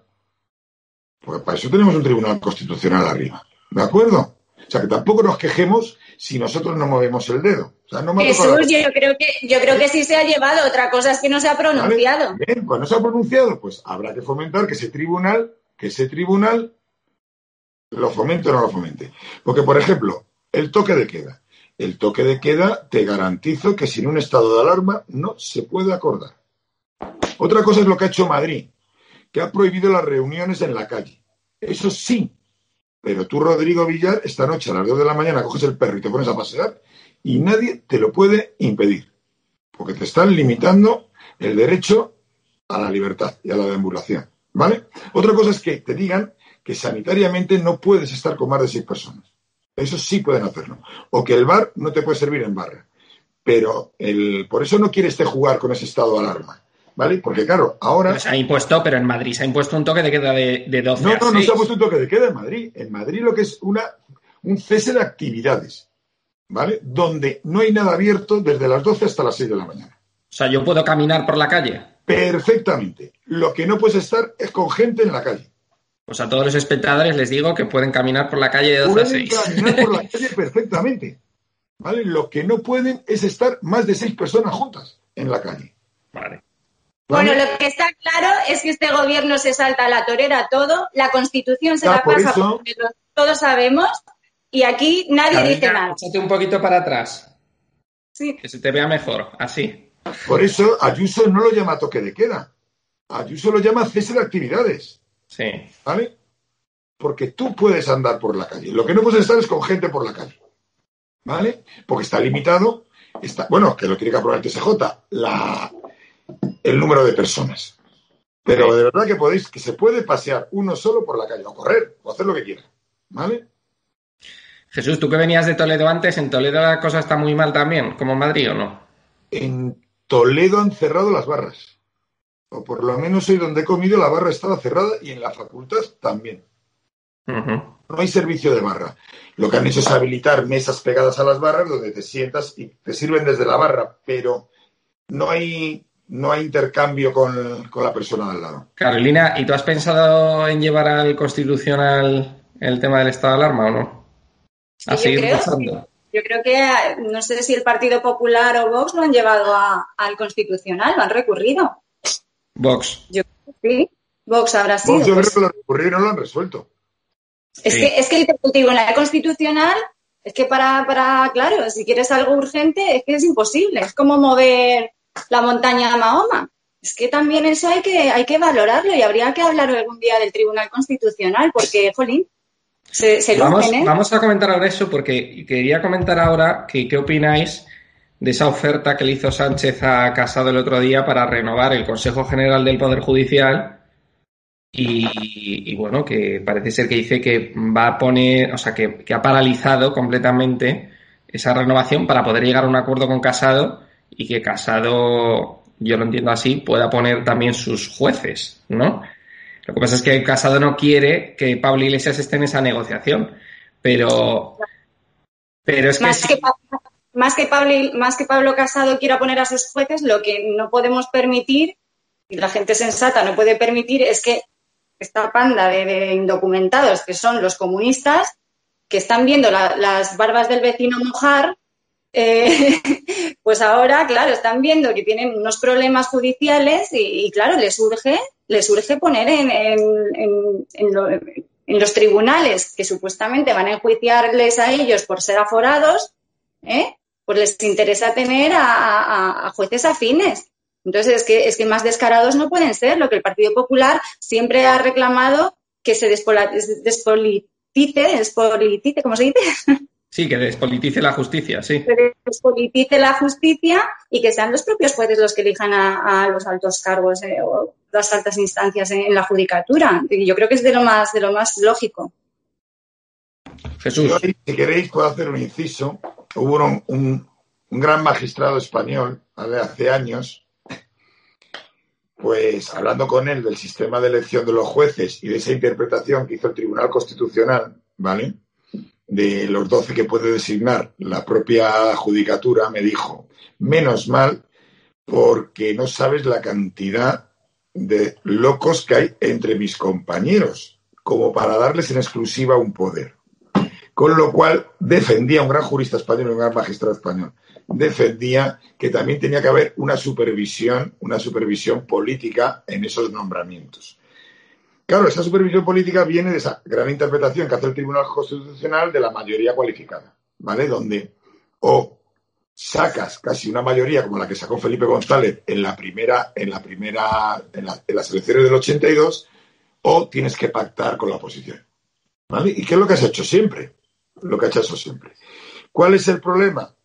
Pues para eso tenemos un Tribunal Constitucional arriba. ¿De acuerdo? O sea que tampoco nos quejemos si nosotros no movemos el dedo. Jesús, yo creo que yo creo que sí se ha llevado. Otra cosa es que no se ha pronunciado. Bien, pues no se ha pronunciado, pues habrá que fomentar que ese tribunal, que ese tribunal lo fomente o no lo fomente. Porque, por ejemplo, el toque de queda. El toque de queda te garantizo que sin un estado de alarma no se puede acordar. Otra cosa es lo que ha hecho Madrid, que ha prohibido las reuniones en la calle. Eso sí, pero tú, Rodrigo Villar, esta noche a las 2 de la mañana coges el perro y te pones a pasear y nadie te lo puede impedir, porque te están limitando el derecho a la libertad y a la deambulación. ¿Vale? Otra cosa es que te digan que sanitariamente no puedes estar con más de seis personas. Eso sí pueden hacerlo. O que el bar no te puede servir en barra. Pero el, por eso no quiere este jugar con ese estado de alarma. ¿Vale? Porque claro, ahora. se ha impuesto, pero en Madrid se ha impuesto un toque de queda de, de 12 No, no, no se ha puesto un toque de queda en Madrid. En Madrid lo que es una, un cese de actividades. ¿Vale? Donde no hay nada abierto desde las 12 hasta las 6 de la mañana. O sea, yo puedo caminar por la calle. Perfectamente. Lo que no puedes estar es con gente en la calle. Pues a todos los espectadores les digo que pueden caminar por la calle de 12 a 6. Pueden caminar por la (laughs) calle perfectamente. ¿Vale? Lo que no pueden es estar más de seis personas juntas en la calle. Vale. Bueno, lo que está claro es que este gobierno se salta a la torera todo, la constitución se Ya, la por pasa eso- porque todos sabemos y aquí nadie dice nada. échate un poquito para atrás. Sí. Que se te vea mejor, así. Por eso Ayuso no lo llama toque de queda. Ayuso lo llama cese de actividades. Sí. ¿Vale? Porque tú puedes andar por la calle. Lo que no puedes estar es con gente por la calle. ¿Vale? Porque está limitado. Está, bueno, que lo tiene que aprobar el TSJ, la, el número de personas. Pero de verdad que podéis, que se puede pasear uno solo por la calle, o correr, o hacer lo que quiera. ¿Vale? Jesús, tú que venías de Toledo antes, ¿en Toledo la cosa está muy mal también, como en Madrid o no? En Toledo han cerrado las barras. O por lo menos hoy donde he comido la barra estaba cerrada y en la facultad también. No hay servicio de barra. Lo que han hecho es habilitar mesas pegadas a las barras donde te sientas y te sirven desde la barra, pero no hay, no hay intercambio con, con la persona de al lado. Carolina, ¿y tú has pensado en llevar al Constitucional el tema del estado de alarma o no? A yo creo. Yo creo que no sé si el Partido Popular o Vox lo han llevado a- al Constitucional, lo han recurrido. Vox. Yo creo que sí. Vox habrá sido. Yo pues. creo que lo recurrieron y no lo han resuelto. Es, Sí. que, es que el Tribunal Constitucional, es que para, para, claro, si quieres algo urgente, es que es imposible. Es como mover la montaña a Mahoma. Es que también eso hay que, hay que valorarlo y habría que hablar algún día del Tribunal Constitucional porque, jolín, se, se Vamos, ¿eh? vamos a comentar ahora eso porque quería comentar ahora que qué opináis de esa oferta que le hizo Sánchez a Casado el otro día para renovar el Consejo General del Poder Judicial y, y bueno, que parece ser que dice que va a poner, o sea, que, que ha paralizado completamente esa renovación para poder llegar a un acuerdo con Casado y que Casado, yo lo entiendo así, pueda poner también sus jueces, ¿no? Lo que pasa es que Casado no quiere que Pablo Iglesias esté en esa negociación, pero, pero es que más, que, más, que Pablo, más que Pablo Casado quiera poner a sus jueces, lo que no podemos permitir, y la gente sensata no puede permitir, es que esta panda de, de indocumentados, que son los comunistas, que están viendo la- las barbas del vecino mojar, eh, (laughs) pues ahora, claro, están viendo que tienen unos problemas judiciales y, claro, les urge, les urge poner en, en- en- en lo- en los tribunales que supuestamente van a enjuiciarles a ellos por ser aforados, ¿eh? pues les interesa tener a, a- jueces afines. Entonces, es que, es que más descarados no pueden ser. Lo que el Partido Popular siempre ha reclamado que se despolitice, despolitice, ¿cómo se dice? (laughs) sí, que despolitice la justicia, sí. que despolitice la justicia y que sean los propios jueces los que elijan a, a los altos cargos eh, o las altas instancias en, en la judicatura. Y yo creo que es de lo más, de lo más lógico. Jesús. Yo si queréis, puedo hacer un inciso. Hubo un, un- un gran magistrado español ¿vale? hace años, pues hablando con él del sistema de elección de los jueces y de esa interpretación que hizo el Tribunal Constitucional, ¿vale? De los 12 que puede designar la propia judicatura, me dijo, menos mal, porque no sabes la cantidad de locos que hay entre mis compañeros, como para darles en exclusiva un poder. Con lo cual defendía un gran jurista español, un gran magistrado español, defendía que también tenía que haber una supervisión, una supervisión política en esos nombramientos. Claro, esa supervisión política viene de esa gran interpretación que hace el Tribunal Constitucional de la mayoría cualificada, ¿vale? Donde o sacas casi una mayoría como la que sacó Felipe González en la primera, en la primera, en, la- en las elecciones del 82, o tienes que pactar con la oposición. ¿Vale? ¿Y qué es lo que has hecho siempre? Lo que has hecho siempre. ¿Cuál es el problema?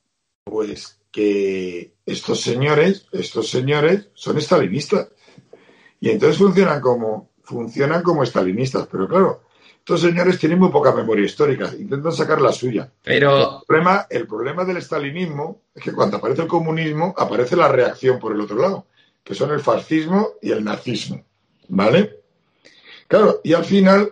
Pues que estos señores, estos señores son estalinistas. Y entonces funcionan como, funcionan como estalinistas. Pero claro, estos señores tienen muy poca memoria histórica. Intentan sacar la suya. Pero, El problema, el problema del estalinismo es que cuando aparece el comunismo, aparece la reacción por el otro lado, que son el fascismo y el nazismo. ¿Vale? Claro, y al final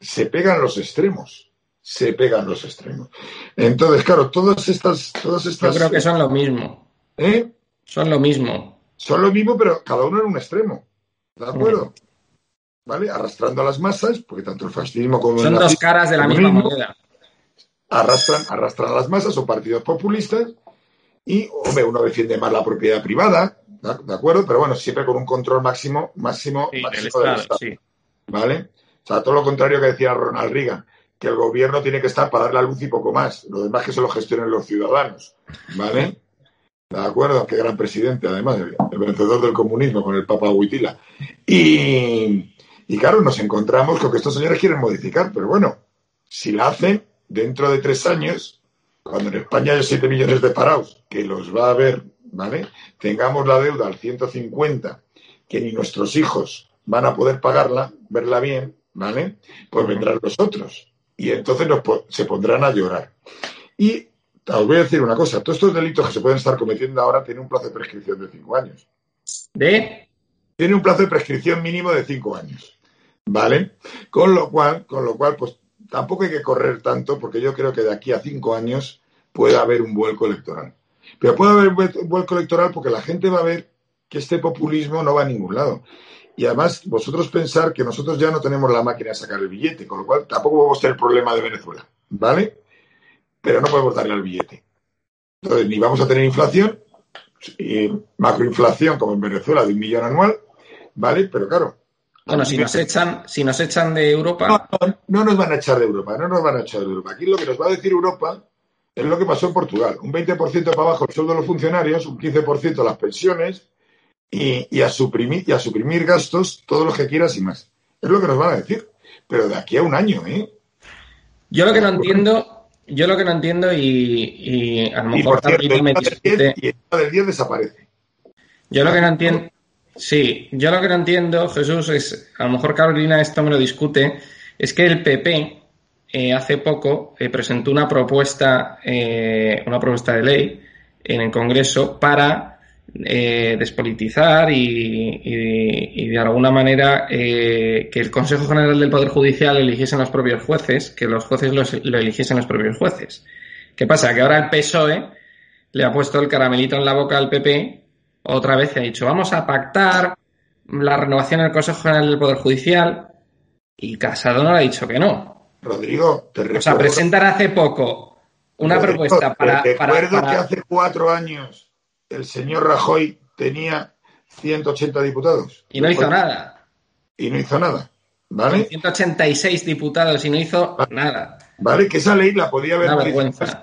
se pegan los extremos. Se pegan los extremos. Entonces, claro, todas estas. Todas yo estas creo que son lo mismo. ¿Eh? Son lo mismo. Son lo mismo, pero cada uno en un extremo. ¿De acuerdo? ¿Vale? Arrastrando a las masas, porque tanto el fascismo como Son el dos caras de la misma moneda. Arrastran, arrastran a las masas, son partidos populistas, y, hombre, uno defiende más la propiedad privada, ¿de acuerdo? Pero bueno, siempre con un control máximo, máximo, Sí, máximo del del Estado, sí. ¿Vale? O sea, todo lo contrario que decía Ronald Reagan, que el gobierno tiene que estar para dar la luz y poco más. Lo demás que se lo gestionen los ciudadanos. ¿Vale? ¿De acuerdo? Qué gran presidente, además, el vencedor del comunismo con el Papa Huitila. Y, y claro, nos encontramos con que estos señores quieren modificar, pero bueno, si la hacen dentro de tres años, cuando en España hay 7 millones de parados, que los va a haber, ¿vale? Tengamos la deuda al 150, que ni nuestros hijos van a poder pagarla, verla bien, ¿vale? Pues vendrán los otros. Y entonces nos po- se pondrán a llorar. Y os voy a decir una cosa, todos estos delitos que se pueden estar cometiendo ahora tienen un plazo de prescripción de cinco años. ¿De? Tiene un plazo de prescripción mínimo de cinco años. ¿Vale? Con lo cual, con lo cual, pues tampoco hay que correr tanto, porque yo creo que de aquí a cinco años puede haber un vuelco electoral. Pero puede haber un vuel- vuelco electoral porque la gente va a ver que este populismo no va a ningún lado. Y además, vosotros pensar que nosotros ya no tenemos la máquina de sacar el billete, con lo cual tampoco podemos tener el problema de Venezuela, ¿vale? Pero no podemos darle al billete. Entonces, ni vamos a tener inflación, macroinflación como en Venezuela de un millón anual, ¿vale? Pero claro. Bueno, si nos echan, si nos echan de Europa, No nos van a echar de Europa, no nos van a echar de Europa. Aquí lo que nos va a decir Europa es lo que pasó en Portugal. Un 20% para abajo el sueldo de los funcionarios, un 15% las pensiones y, y a suprimir, y a suprimir gastos, todo lo que quieras y más. Es lo que nos van a decir. Pero de aquí a un año, ¿eh? yo lo que no entiendo, yo lo que no entiendo y, y a lo Y mejor por cierto, Carolina me discute. 10 y el del 10 desaparece. Yo lo que no entiendo, sí, yo lo que no entiendo, Jesús, es, a lo mejor Carolina esto me lo discute, es que el PP eh, hace poco eh, presentó una propuesta, eh, una propuesta de ley en el Congreso para eh, despolitizar y, y- y de alguna manera eh, que el Consejo General del Poder Judicial eligiesen los propios jueces, que los jueces los- lo eligiesen los propios jueces. ¿Qué pasa? Que ahora el PSOE le ha puesto el caramelito en la boca al PP otra vez ha dicho vamos a pactar la renovación del Consejo General del Poder Judicial y Casado no le ha dicho que no. Rodrigo, te O sea, recuerdo- presentar hace poco una Rodrigo, propuesta para... te para- recuerdo para- que hace cuatro años el señor Rajoy tenía 180 diputados. Y no hizo nada. Y no hizo nada. ¿Vale? 186 diputados y no hizo nada. ¿Vale? Que esa ley la podía haber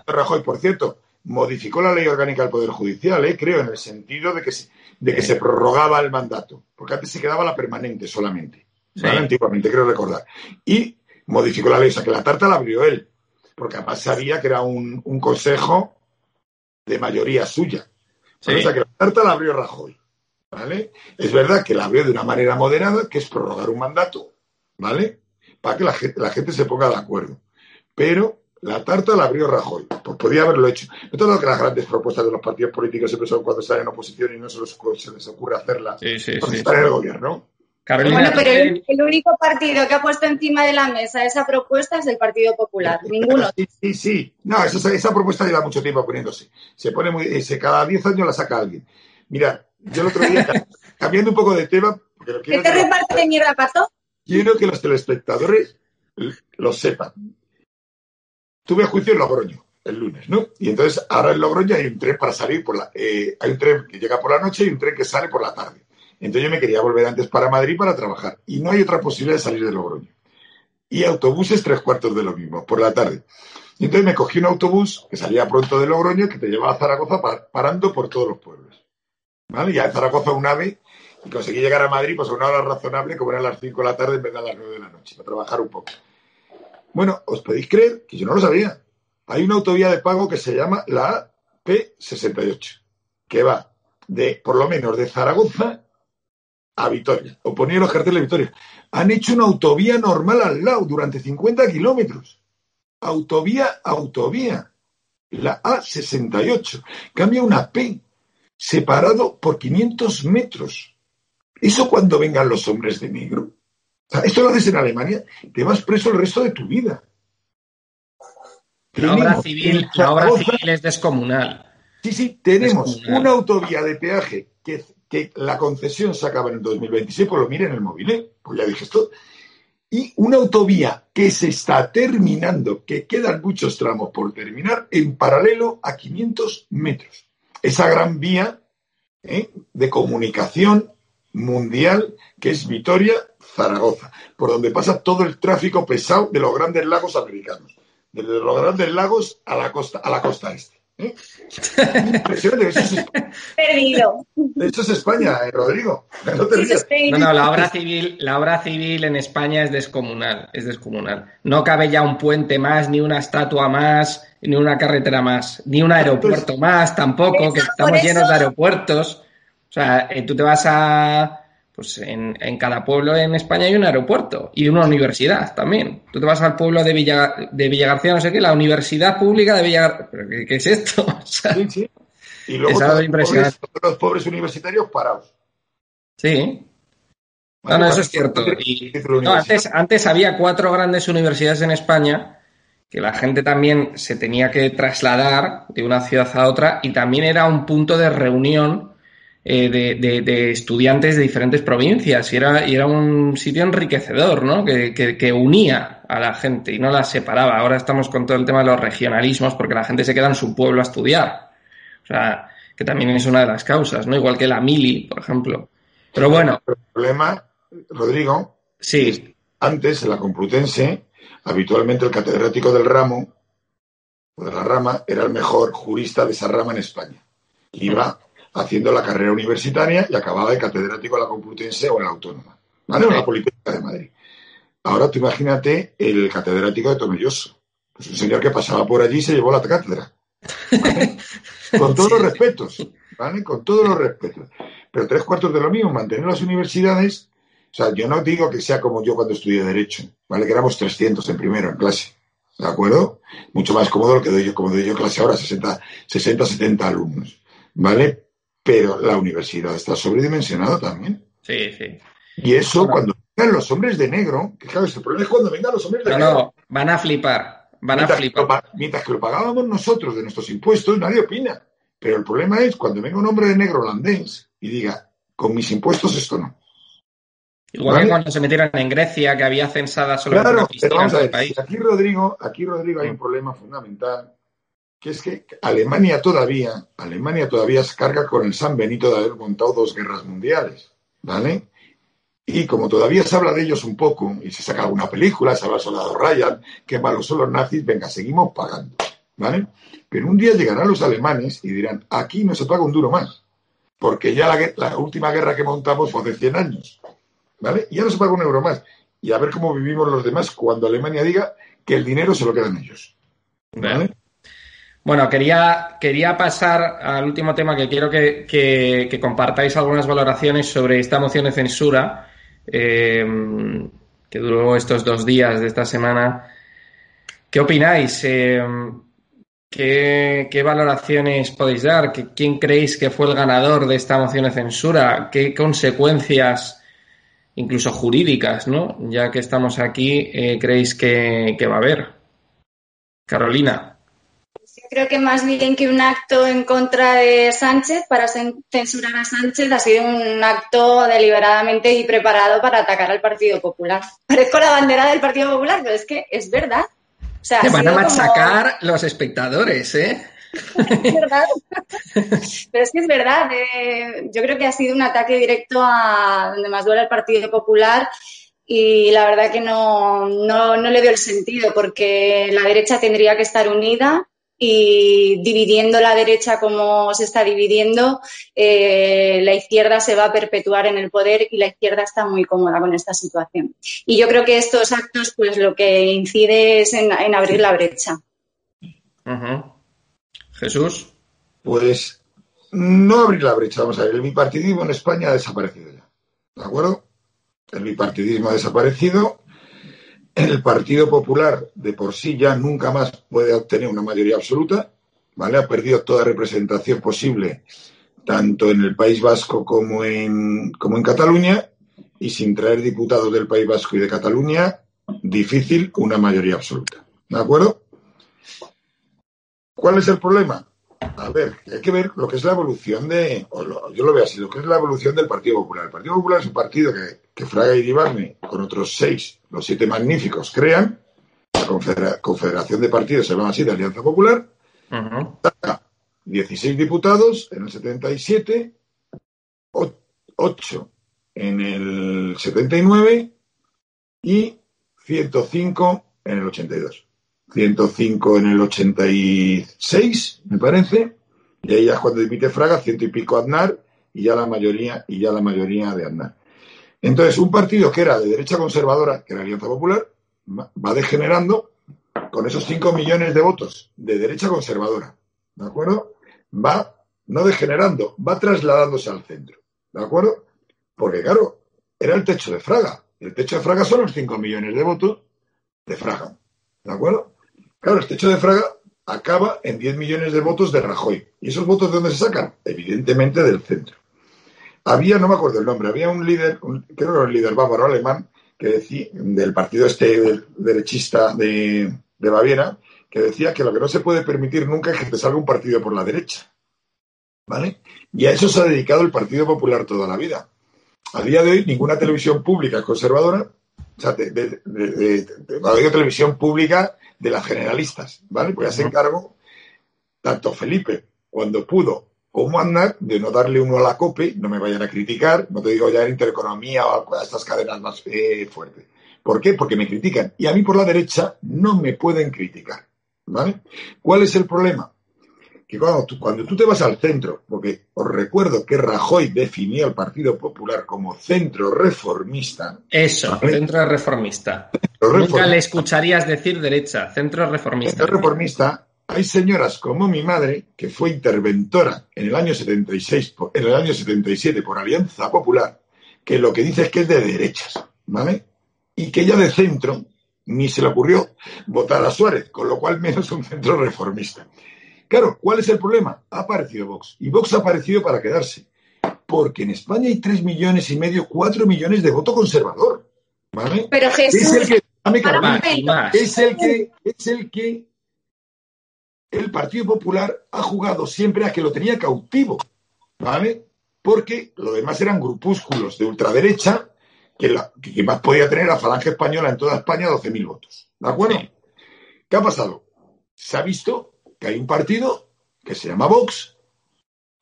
Rajoy. Por cierto, modificó la ley orgánica del Poder Judicial, ¿eh? creo, en el sentido de que, se, de que Sí. se prorrogaba el mandato. Porque antes se quedaba la permanente solamente. ¿vale? Sí. Antiguamente, creo recordar. Y modificó la ley. O sea, que la tarta la abrió él. Porque además sabía que era un, un consejo de mayoría suya. Sí. O sea, que la tarta la abrió Rajoy. ¿Vale? Es verdad que la abrió de una manera moderada, que es prorrogar un mandato, ¿vale? Para que la gente, la gente se ponga de acuerdo. Pero la tarta la abrió Rajoy. Pues podía haberlo hecho. No todo que las grandes propuestas de los partidos políticos siempre son cuando están en oposición y no se les, se les ocurre hacerlas Sí, sí, cuando sí. están en el gobierno. Carolina, Bueno, ¿tú pero el, el único partido que ha puesto encima de la mesa esa propuesta es el Partido Popular. Ninguno. Sí, sí, sí. No, esa, esa propuesta lleva mucho tiempo poniéndose. Se pone muy, eh, se, cada 10 años la saca alguien. Mira, yo el otro día, (laughs) cambiando un poco de tema, porque lo ¿Qué quiero te que, reparte mierda, Pato? quiero que los telespectadores lo sepan. Tuve juicio en Logroño el lunes, ¿no? Y entonces ahora en Logroño hay un tren para salir por la, eh, hay un tren que llega por la noche y un tren que sale por la tarde. Entonces yo me quería volver antes para Madrid para trabajar y no hay otra posibilidad de salir de Logroño. Y autobuses tres cuartos de lo mismo, por la tarde. Y entonces me cogí un autobús que salía pronto de Logroño que te llevaba a Zaragoza pa- parando por todos los pueblos. ¿Vale? Ya de Zaragoza un ave y conseguí llegar a Madrid pues a una hora razonable como eran las 5 de la tarde en vez de a las 9 de la noche, para trabajar un poco. Bueno, os podéis creer que yo no lo sabía. Hay una autovía de pago que se llama la P68, que va de, por lo menos, de Zaragoza a Vitoria. O ponía los carteles de Vitoria. Han hecho una autovía normal al lado durante 50 kilómetros. Autovía, autovía. La A68. Cambia una P separado por 500 metros. Eso cuando vengan los hombres de negro. Sea, esto lo haces en Alemania, te vas preso el resto de tu vida. La obra civil, la obra civil es descomunal. Sí, sí, tenemos una autovía de peaje que, que, la concesión se acaba en el 2026, pues lo miren en el móvil, ¿eh? Pues ya dije esto. Y una autovía que se está terminando, que quedan muchos tramos por terminar, en paralelo a 500 metros. Esa gran vía ¿eh? de comunicación mundial que es Vitoria-Zaragoza, por donde pasa todo el tráfico pesado de los grandes lagos americanos, desde los grandes lagos a la costa, a la costa este. ¿eh? (laughs) Impresionante, eso es, Perdido. Eso es España, eh, Rodrigo. No, no, no, la obra civil, la obra civil en España es descomunal, es descomunal. No cabe ya un puente más, ni una estatua más, ni una carretera más, ni un aeropuerto más tampoco, que estamos llenos de aeropuertos. O sea, eh, tú te vas a pues en, en, cada pueblo en España hay un aeropuerto y una universidad también. Tú te vas al pueblo de Villa, de Villagarcía, no sé qué, la Universidad Pública de Villagarcía. ¿Qué, ¿Qué, es esto? (laughs) O sea, sí, sí. Y luego todos los, pobres, los pobres universitarios parados. Sí. No, no, eso es cierto. Y, no, antes, antes había cuatro grandes universidades en España que la gente también se tenía que trasladar de una ciudad a otra y también era un punto de reunión eh, de, de, de, estudiantes de diferentes provincias y era, y era un sitio enriquecedor, ¿no? Que, que, que, unía a la gente y no la separaba. Ahora estamos con todo el tema de los regionalismos porque la gente se queda en su pueblo a estudiar. O sea, que también es una de las causas, ¿no? Igual que la mili, por ejemplo. Pero bueno. El problema, Rodrigo, sí. antes en la Complutense, habitualmente el catedrático del ramo, o de la rama, era el mejor jurista de esa rama en España. Iba haciendo la carrera universitaria y acababa de catedrático en la Complutense o en la Autónoma, ¿vale? O en la Politécnica de Madrid. Ahora tú imagínate el catedrático de Tomelloso. Pues un señor que pasaba por allí y se llevó la cátedra. ¿vale? (laughs) Con todos los respetos, ¿vale? Con todos los respetos. Pero tres cuartos de lo mismo, mantener las universidades. O sea, yo no digo que sea como yo cuando estudié Derecho, ¿vale? Que éramos 300 en primero, en clase. ¿De acuerdo? Mucho más cómodo lo que doy yo, como doy yo clase ahora, 60, 60 70 alumnos. ¿Vale? Pero la universidad está sobredimensionada también. Sí, sí. Y eso bueno. cuando vengan los hombres de negro, que claro, el problema es cuando vengan los hombres de no, negro. No, van a flipar, van mientras a flipar. Que lo, mientras que lo pagábamos nosotros de nuestros impuestos, nadie opina. Pero el problema es cuando venga un hombre de negro holandés y diga, con mis impuestos esto no. Igual ¿Vale? que cuando se metieron en Grecia, que había censada solo claro, una pero vamos a ver, país. Aquí Rodrigo, aquí Rodrigo hay un problema fundamental que es que Alemania todavía, Alemania todavía se carga con el San Benito de haber montado dos guerras mundiales, ¿vale? Y como todavía se habla de ellos un poco, y se saca alguna película, se habla Soldado Ryan, que malos son los nazis, venga, seguimos pagando, ¿vale? Pero un día llegarán los alemanes y dirán, aquí no se paga un duro más, porque ya la, última guerra que montamos fue hace 100 años, ¿vale? Y ya no se paga un euro más. Y a ver cómo vivimos los demás cuando Alemania diga que el dinero se lo quedan ellos, ¿vale? Bueno, quería, quería pasar al último tema que quiero que, que, compartáis algunas valoraciones sobre esta moción de censura eh, que duró estos dos días de esta semana. ¿Qué opináis? Eh, ¿qué, ¿qué, valoraciones podéis dar? ¿Quién creéis que fue el ganador de esta moción de censura? ¿Qué consecuencias, incluso jurídicas, ¿no? ya que estamos aquí, eh, creéis que, que va a haber? Carolina creo que más bien que un acto en contra de Sánchez para censurar a Sánchez ha sido un acto deliberadamente y preparado para atacar al Partido Popular. Parezco la bandera del Partido Popular, pero es que es verdad. O sea, Te van a machacar como... los espectadores, ¿eh? (laughs) es verdad. pero es que es verdad. Eh, yo creo que ha sido un ataque directo a donde más duele el Partido Popular y la verdad que no, no, no le veo el sentido porque la derecha tendría que estar unida y dividiendo la derecha como se está dividiendo, eh, la izquierda se va a perpetuar en el poder y la izquierda está muy cómoda con esta situación. Y yo creo que estos actos, pues lo que incide es en, en abrir la brecha. Uh -huh. Jesús. Pues no abrir la brecha, vamos a ver, el bipartidismo en España ha desaparecido ya. ¿De acuerdo? El bipartidismo ha desaparecido el Partido Popular de por sí ya nunca más puede obtener una mayoría absoluta, ¿vale? Ha perdido toda representación posible, tanto en el País Vasco como en, como en Cataluña, y sin traer diputados del País Vasco y de Cataluña, difícil una mayoría absoluta. ¿De acuerdo? ¿Cuál es el problema? A ver, hay que ver lo que es la evolución de, yo lo veo así, lo que es la evolución del Partido Popular. El Partido Popular es un partido que, Fraga y Dibarne, con otros seis, los siete magníficos, crean, la Confederación de Partidos se llama así, de Alianza Popular, 16 diputados en el 77, 8 en el 79 y 105 en el 82. 105 en el 86, me parece, y ahí ya es cuando dimite Fraga, ciento y pico Aznar, y ya la mayoría, y ya la mayoría de Aznar. Entonces, un partido que era de derecha conservadora, que era Alianza Popular, va degenerando con esos 5 millones de votos de derecha conservadora, ¿de acuerdo? Va no degenerando, va trasladándose al centro, ¿de acuerdo? Porque, claro, era el techo de Fraga. El techo de Fraga son los 5 millones de votos de Fraga, ¿de acuerdo? Claro, el techo de Fraga acaba en 10 millones de votos de Rajoy. ¿Y esos votos de dónde se sacan? Evidentemente del centro. Había, no me acuerdo el nombre, había un líder, creo que era un líder bávaro alemán, que decía, del partido este derechista de, de Baviera, que decía que lo que no se puede permitir nunca es que te salga un partido por la derecha. ¿Vale? Y a eso se ha dedicado el Partido Popular toda la vida. A día de hoy, ninguna televisión pública conservadora, o sea, de, de, televisión pública de las generalistas, ¿vale? Pues ya se encargó tanto Felipe, cuando pudo, como Aznar, de no darle uno a la COPE, no me vayan a criticar, no te digo ya en Intereconomía o a estas cadenas más eh, fuertes. ¿Por qué? Porque me critican. Y a mí por la derecha no me pueden criticar, ¿vale? ¿Cuál es el problema? Que cuando tú, cuando tú te vas al centro, porque os recuerdo que Rajoy definió al Partido Popular como centro reformista. Eso, centro reformista. Nunca le escucharías decir derecha, centro reformista. Centro reformista. Hay señoras como mi madre, que fue interventora en el año 76, en el año 77 por Alianza Popular, que lo que dice es que es de derechas, ¿vale? Y que ella de centro ni se le ocurrió votar a Suárez, con lo cual menos un centro reformista. Claro, ¿cuál es el problema? Ha aparecido Vox. Y Vox ha aparecido para quedarse. Porque en España hay tres millones y medio, cuatro millones de voto conservador. ¿Vale? Pero Jesús. Es el que, es el que, es el que el Partido Popular ha jugado siempre a que lo tenía cautivo. ¿Vale? Porque lo demás eran grupúsculos de ultraderecha que, la, que más podía tener la falange española en toda España 12.000 votos. ¿De acuerdo? ¿Qué ha pasado? Se ha visto que hay un partido que se llama Vox,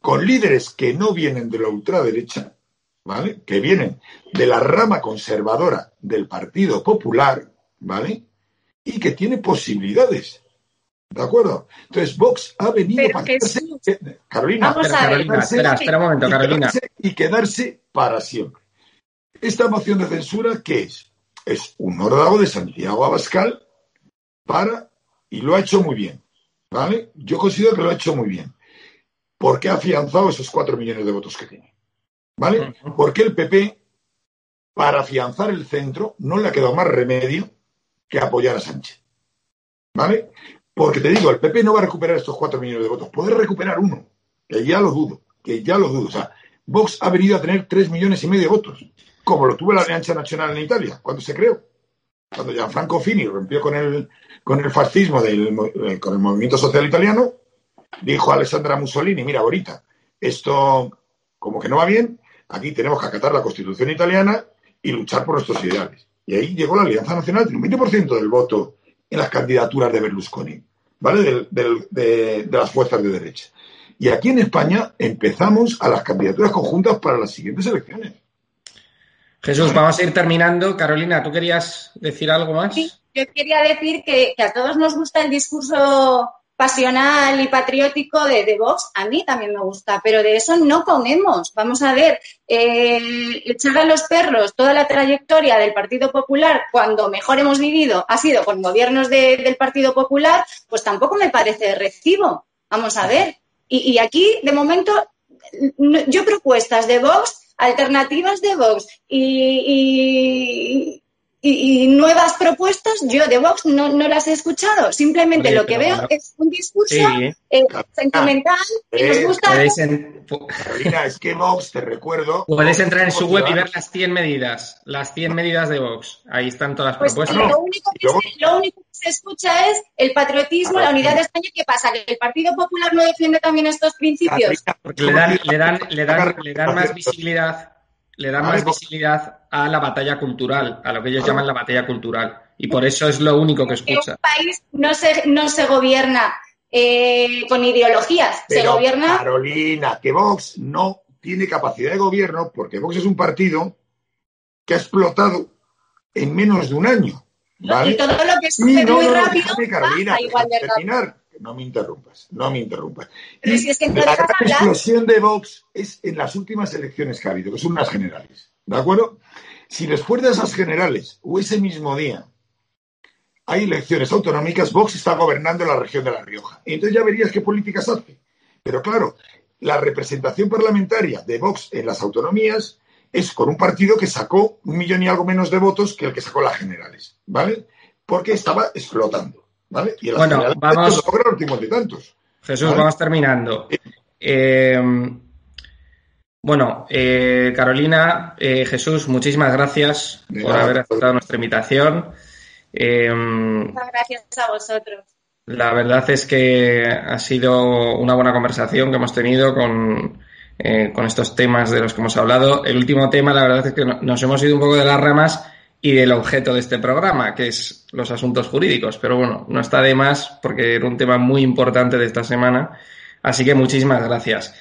con líderes que no vienen de la ultraderecha, ¿vale? Que vienen de la rama conservadora del Partido Popular, ¿vale? Y que tiene posibilidades. ¿De acuerdo? Entonces, Vox ha venido para quedarse. Carolina, espera, espera un momento, Carolina. Y quedarse para siempre. Esta moción de censura, ¿qué es? Es un órdago de Santiago Abascal para, y lo ha hecho muy bien, ¿Vale? Yo considero que lo ha hecho muy bien. Porque ha afianzado esos cuatro millones de votos que tiene. ¿Vale? Porque el PP, para afianzar el centro, no le ha quedado más remedio que apoyar a Sánchez. ¿Vale? Porque te digo, el PP no va a recuperar estos cuatro millones de votos. Puede recuperar uno, que ya lo dudo, que ya lo dudo. O sea, Vox ha venido a tener tres millones y medio de votos, como lo tuvo la Alianza Nacional en Italia, cuando se creó. Cuando Gianfranco Fini rompió con el, con el fascismo, del, eh, con el movimiento social italiano, dijo Alessandra Mussolini, mira, ahorita, esto como que no va bien, aquí tenemos que acatar la constitución italiana y luchar por nuestros ideales. Y ahí llegó la Alianza Nacional, tiene un 20% del voto en las candidaturas de Berlusconi, ¿vale? de, las fuerzas de derecha. Y aquí en España empezamos a las candidaturas conjuntas para las siguientes elecciones. Jesús, vamos a ir terminando. Carolina, ¿tú querías decir algo más? yo quería decir que, a todos nos gusta el discurso pasional y patriótico de, Vox, a mí también me gusta, pero de eso no comemos. Vamos a ver, eh, echar a los perros toda la trayectoria del Partido Popular cuando mejor hemos vivido ha sido con gobiernos del Partido Popular, pues tampoco me parece recibo. Vamos a ver. Y, aquí, de momento, yo propuestas de Vox, alternativas de Vox y y, nuevas propuestas, yo de Vox no, no las he escuchado. Simplemente lo que veo es un discurso eh, sentimental que nos gusta. Carolina, es que Vox, te recuerdo. Puedes entrar en su web y ver las 100 medidas. Las 100 medidas de Vox. Ahí están todas las pues propuestas. Lo único, que se, lo único, que se, escucha es el patriotismo, la unidad de España. ¿Qué pasa? ¿Que el Partido Popular no defiende también estos principios? Porque le dan, le dan, le dan, le dan más visibilidad le da más visibilidad a la batalla cultural, a lo que ellos llaman la batalla cultural. Y por eso es lo único que escucha. Un país no se, no se gobierna eh, con ideologías, se gobierna. Carolina, que Vox no tiene capacidad de gobierno porque Vox es un partido que ha explotado en menos de un año. Y todo lo que sucede muy rápido Carolina, igual de rápido no me interrumpas, no me interrumpas. la explosión de Vox es en las últimas elecciones que ha habido, que son unas generales, ¿de acuerdo? Si después de esas generales o ese mismo día hay elecciones autonómicas, Vox está gobernando la región de La Rioja. Entonces ya verías qué políticas hace. Pero claro, la representación parlamentaria de Vox en las autonomías es con un partido que sacó un millón y algo menos de votos que el que sacó las generales, ¿vale? Porque estaba explotando bueno, vamos. Jesús, vamos terminando. Eh, bueno, eh, Carolina, eh, Jesús, muchísimas gracias por haber aceptado nuestra invitación. Muchas gracias a vosotros. La verdad es que ha sido una buena conversación que hemos tenido con, con estos temas de los que hemos hablado. El último tema, la verdad es que nos hemos ido un poco de las ramas y del objeto de este programa, que es los asuntos jurídicos. Pero bueno, no está de más porque era un tema muy importante de esta semana. Así que muchísimas gracias.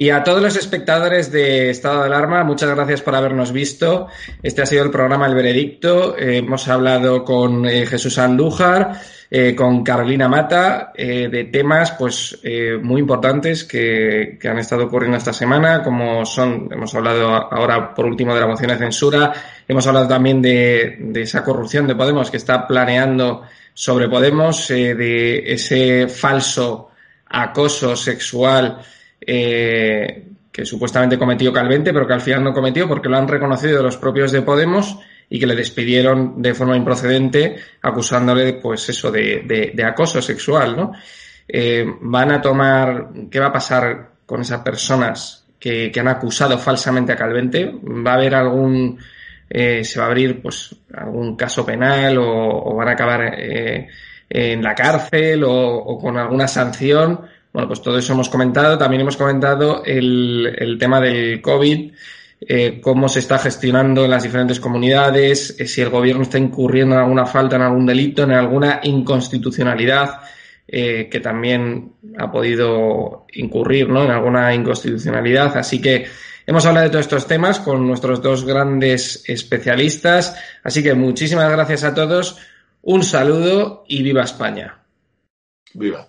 Y a todos los espectadores de Estado de Alarma, muchas gracias por habernos visto. Este ha sido el programa El Veredicto. Eh, hemos hablado con eh, Jesús Andújar, eh, con Carolina Mata, de temas pues muy importantes que, que, han estado ocurriendo esta semana, como son, hemos hablado ahora por último de la moción de censura, hemos hablado también de, de esa corrupción de Podemos que está planeando sobre Podemos, de ese falso acoso sexual eh, que supuestamente cometió Calvente, pero que al final no cometió porque lo han reconocido los propios de Podemos y que le despidieron de forma improcedente acusándole, pues eso, de, acoso sexual, ¿no? Eh, van a tomar, ¿qué va a pasar con esas personas que, han acusado falsamente a Calvente? ¿Va a haber algún, eh, se va a abrir, pues, algún caso penal o, van a acabar en la cárcel o con alguna sanción? Bueno, pues todo eso hemos comentado. También hemos comentado el, tema del COVID, eh, cómo se está gestionando en las diferentes comunidades, eh, si el gobierno está incurriendo en alguna falta, en algún delito, en alguna inconstitucionalidad, eh, que también ha podido incurrir ¿no? en alguna inconstitucionalidad. Así que hemos hablado de todos estos temas con nuestros dos grandes especialistas. Así que muchísimas gracias a todos. Un saludo y viva España. Viva. Viva.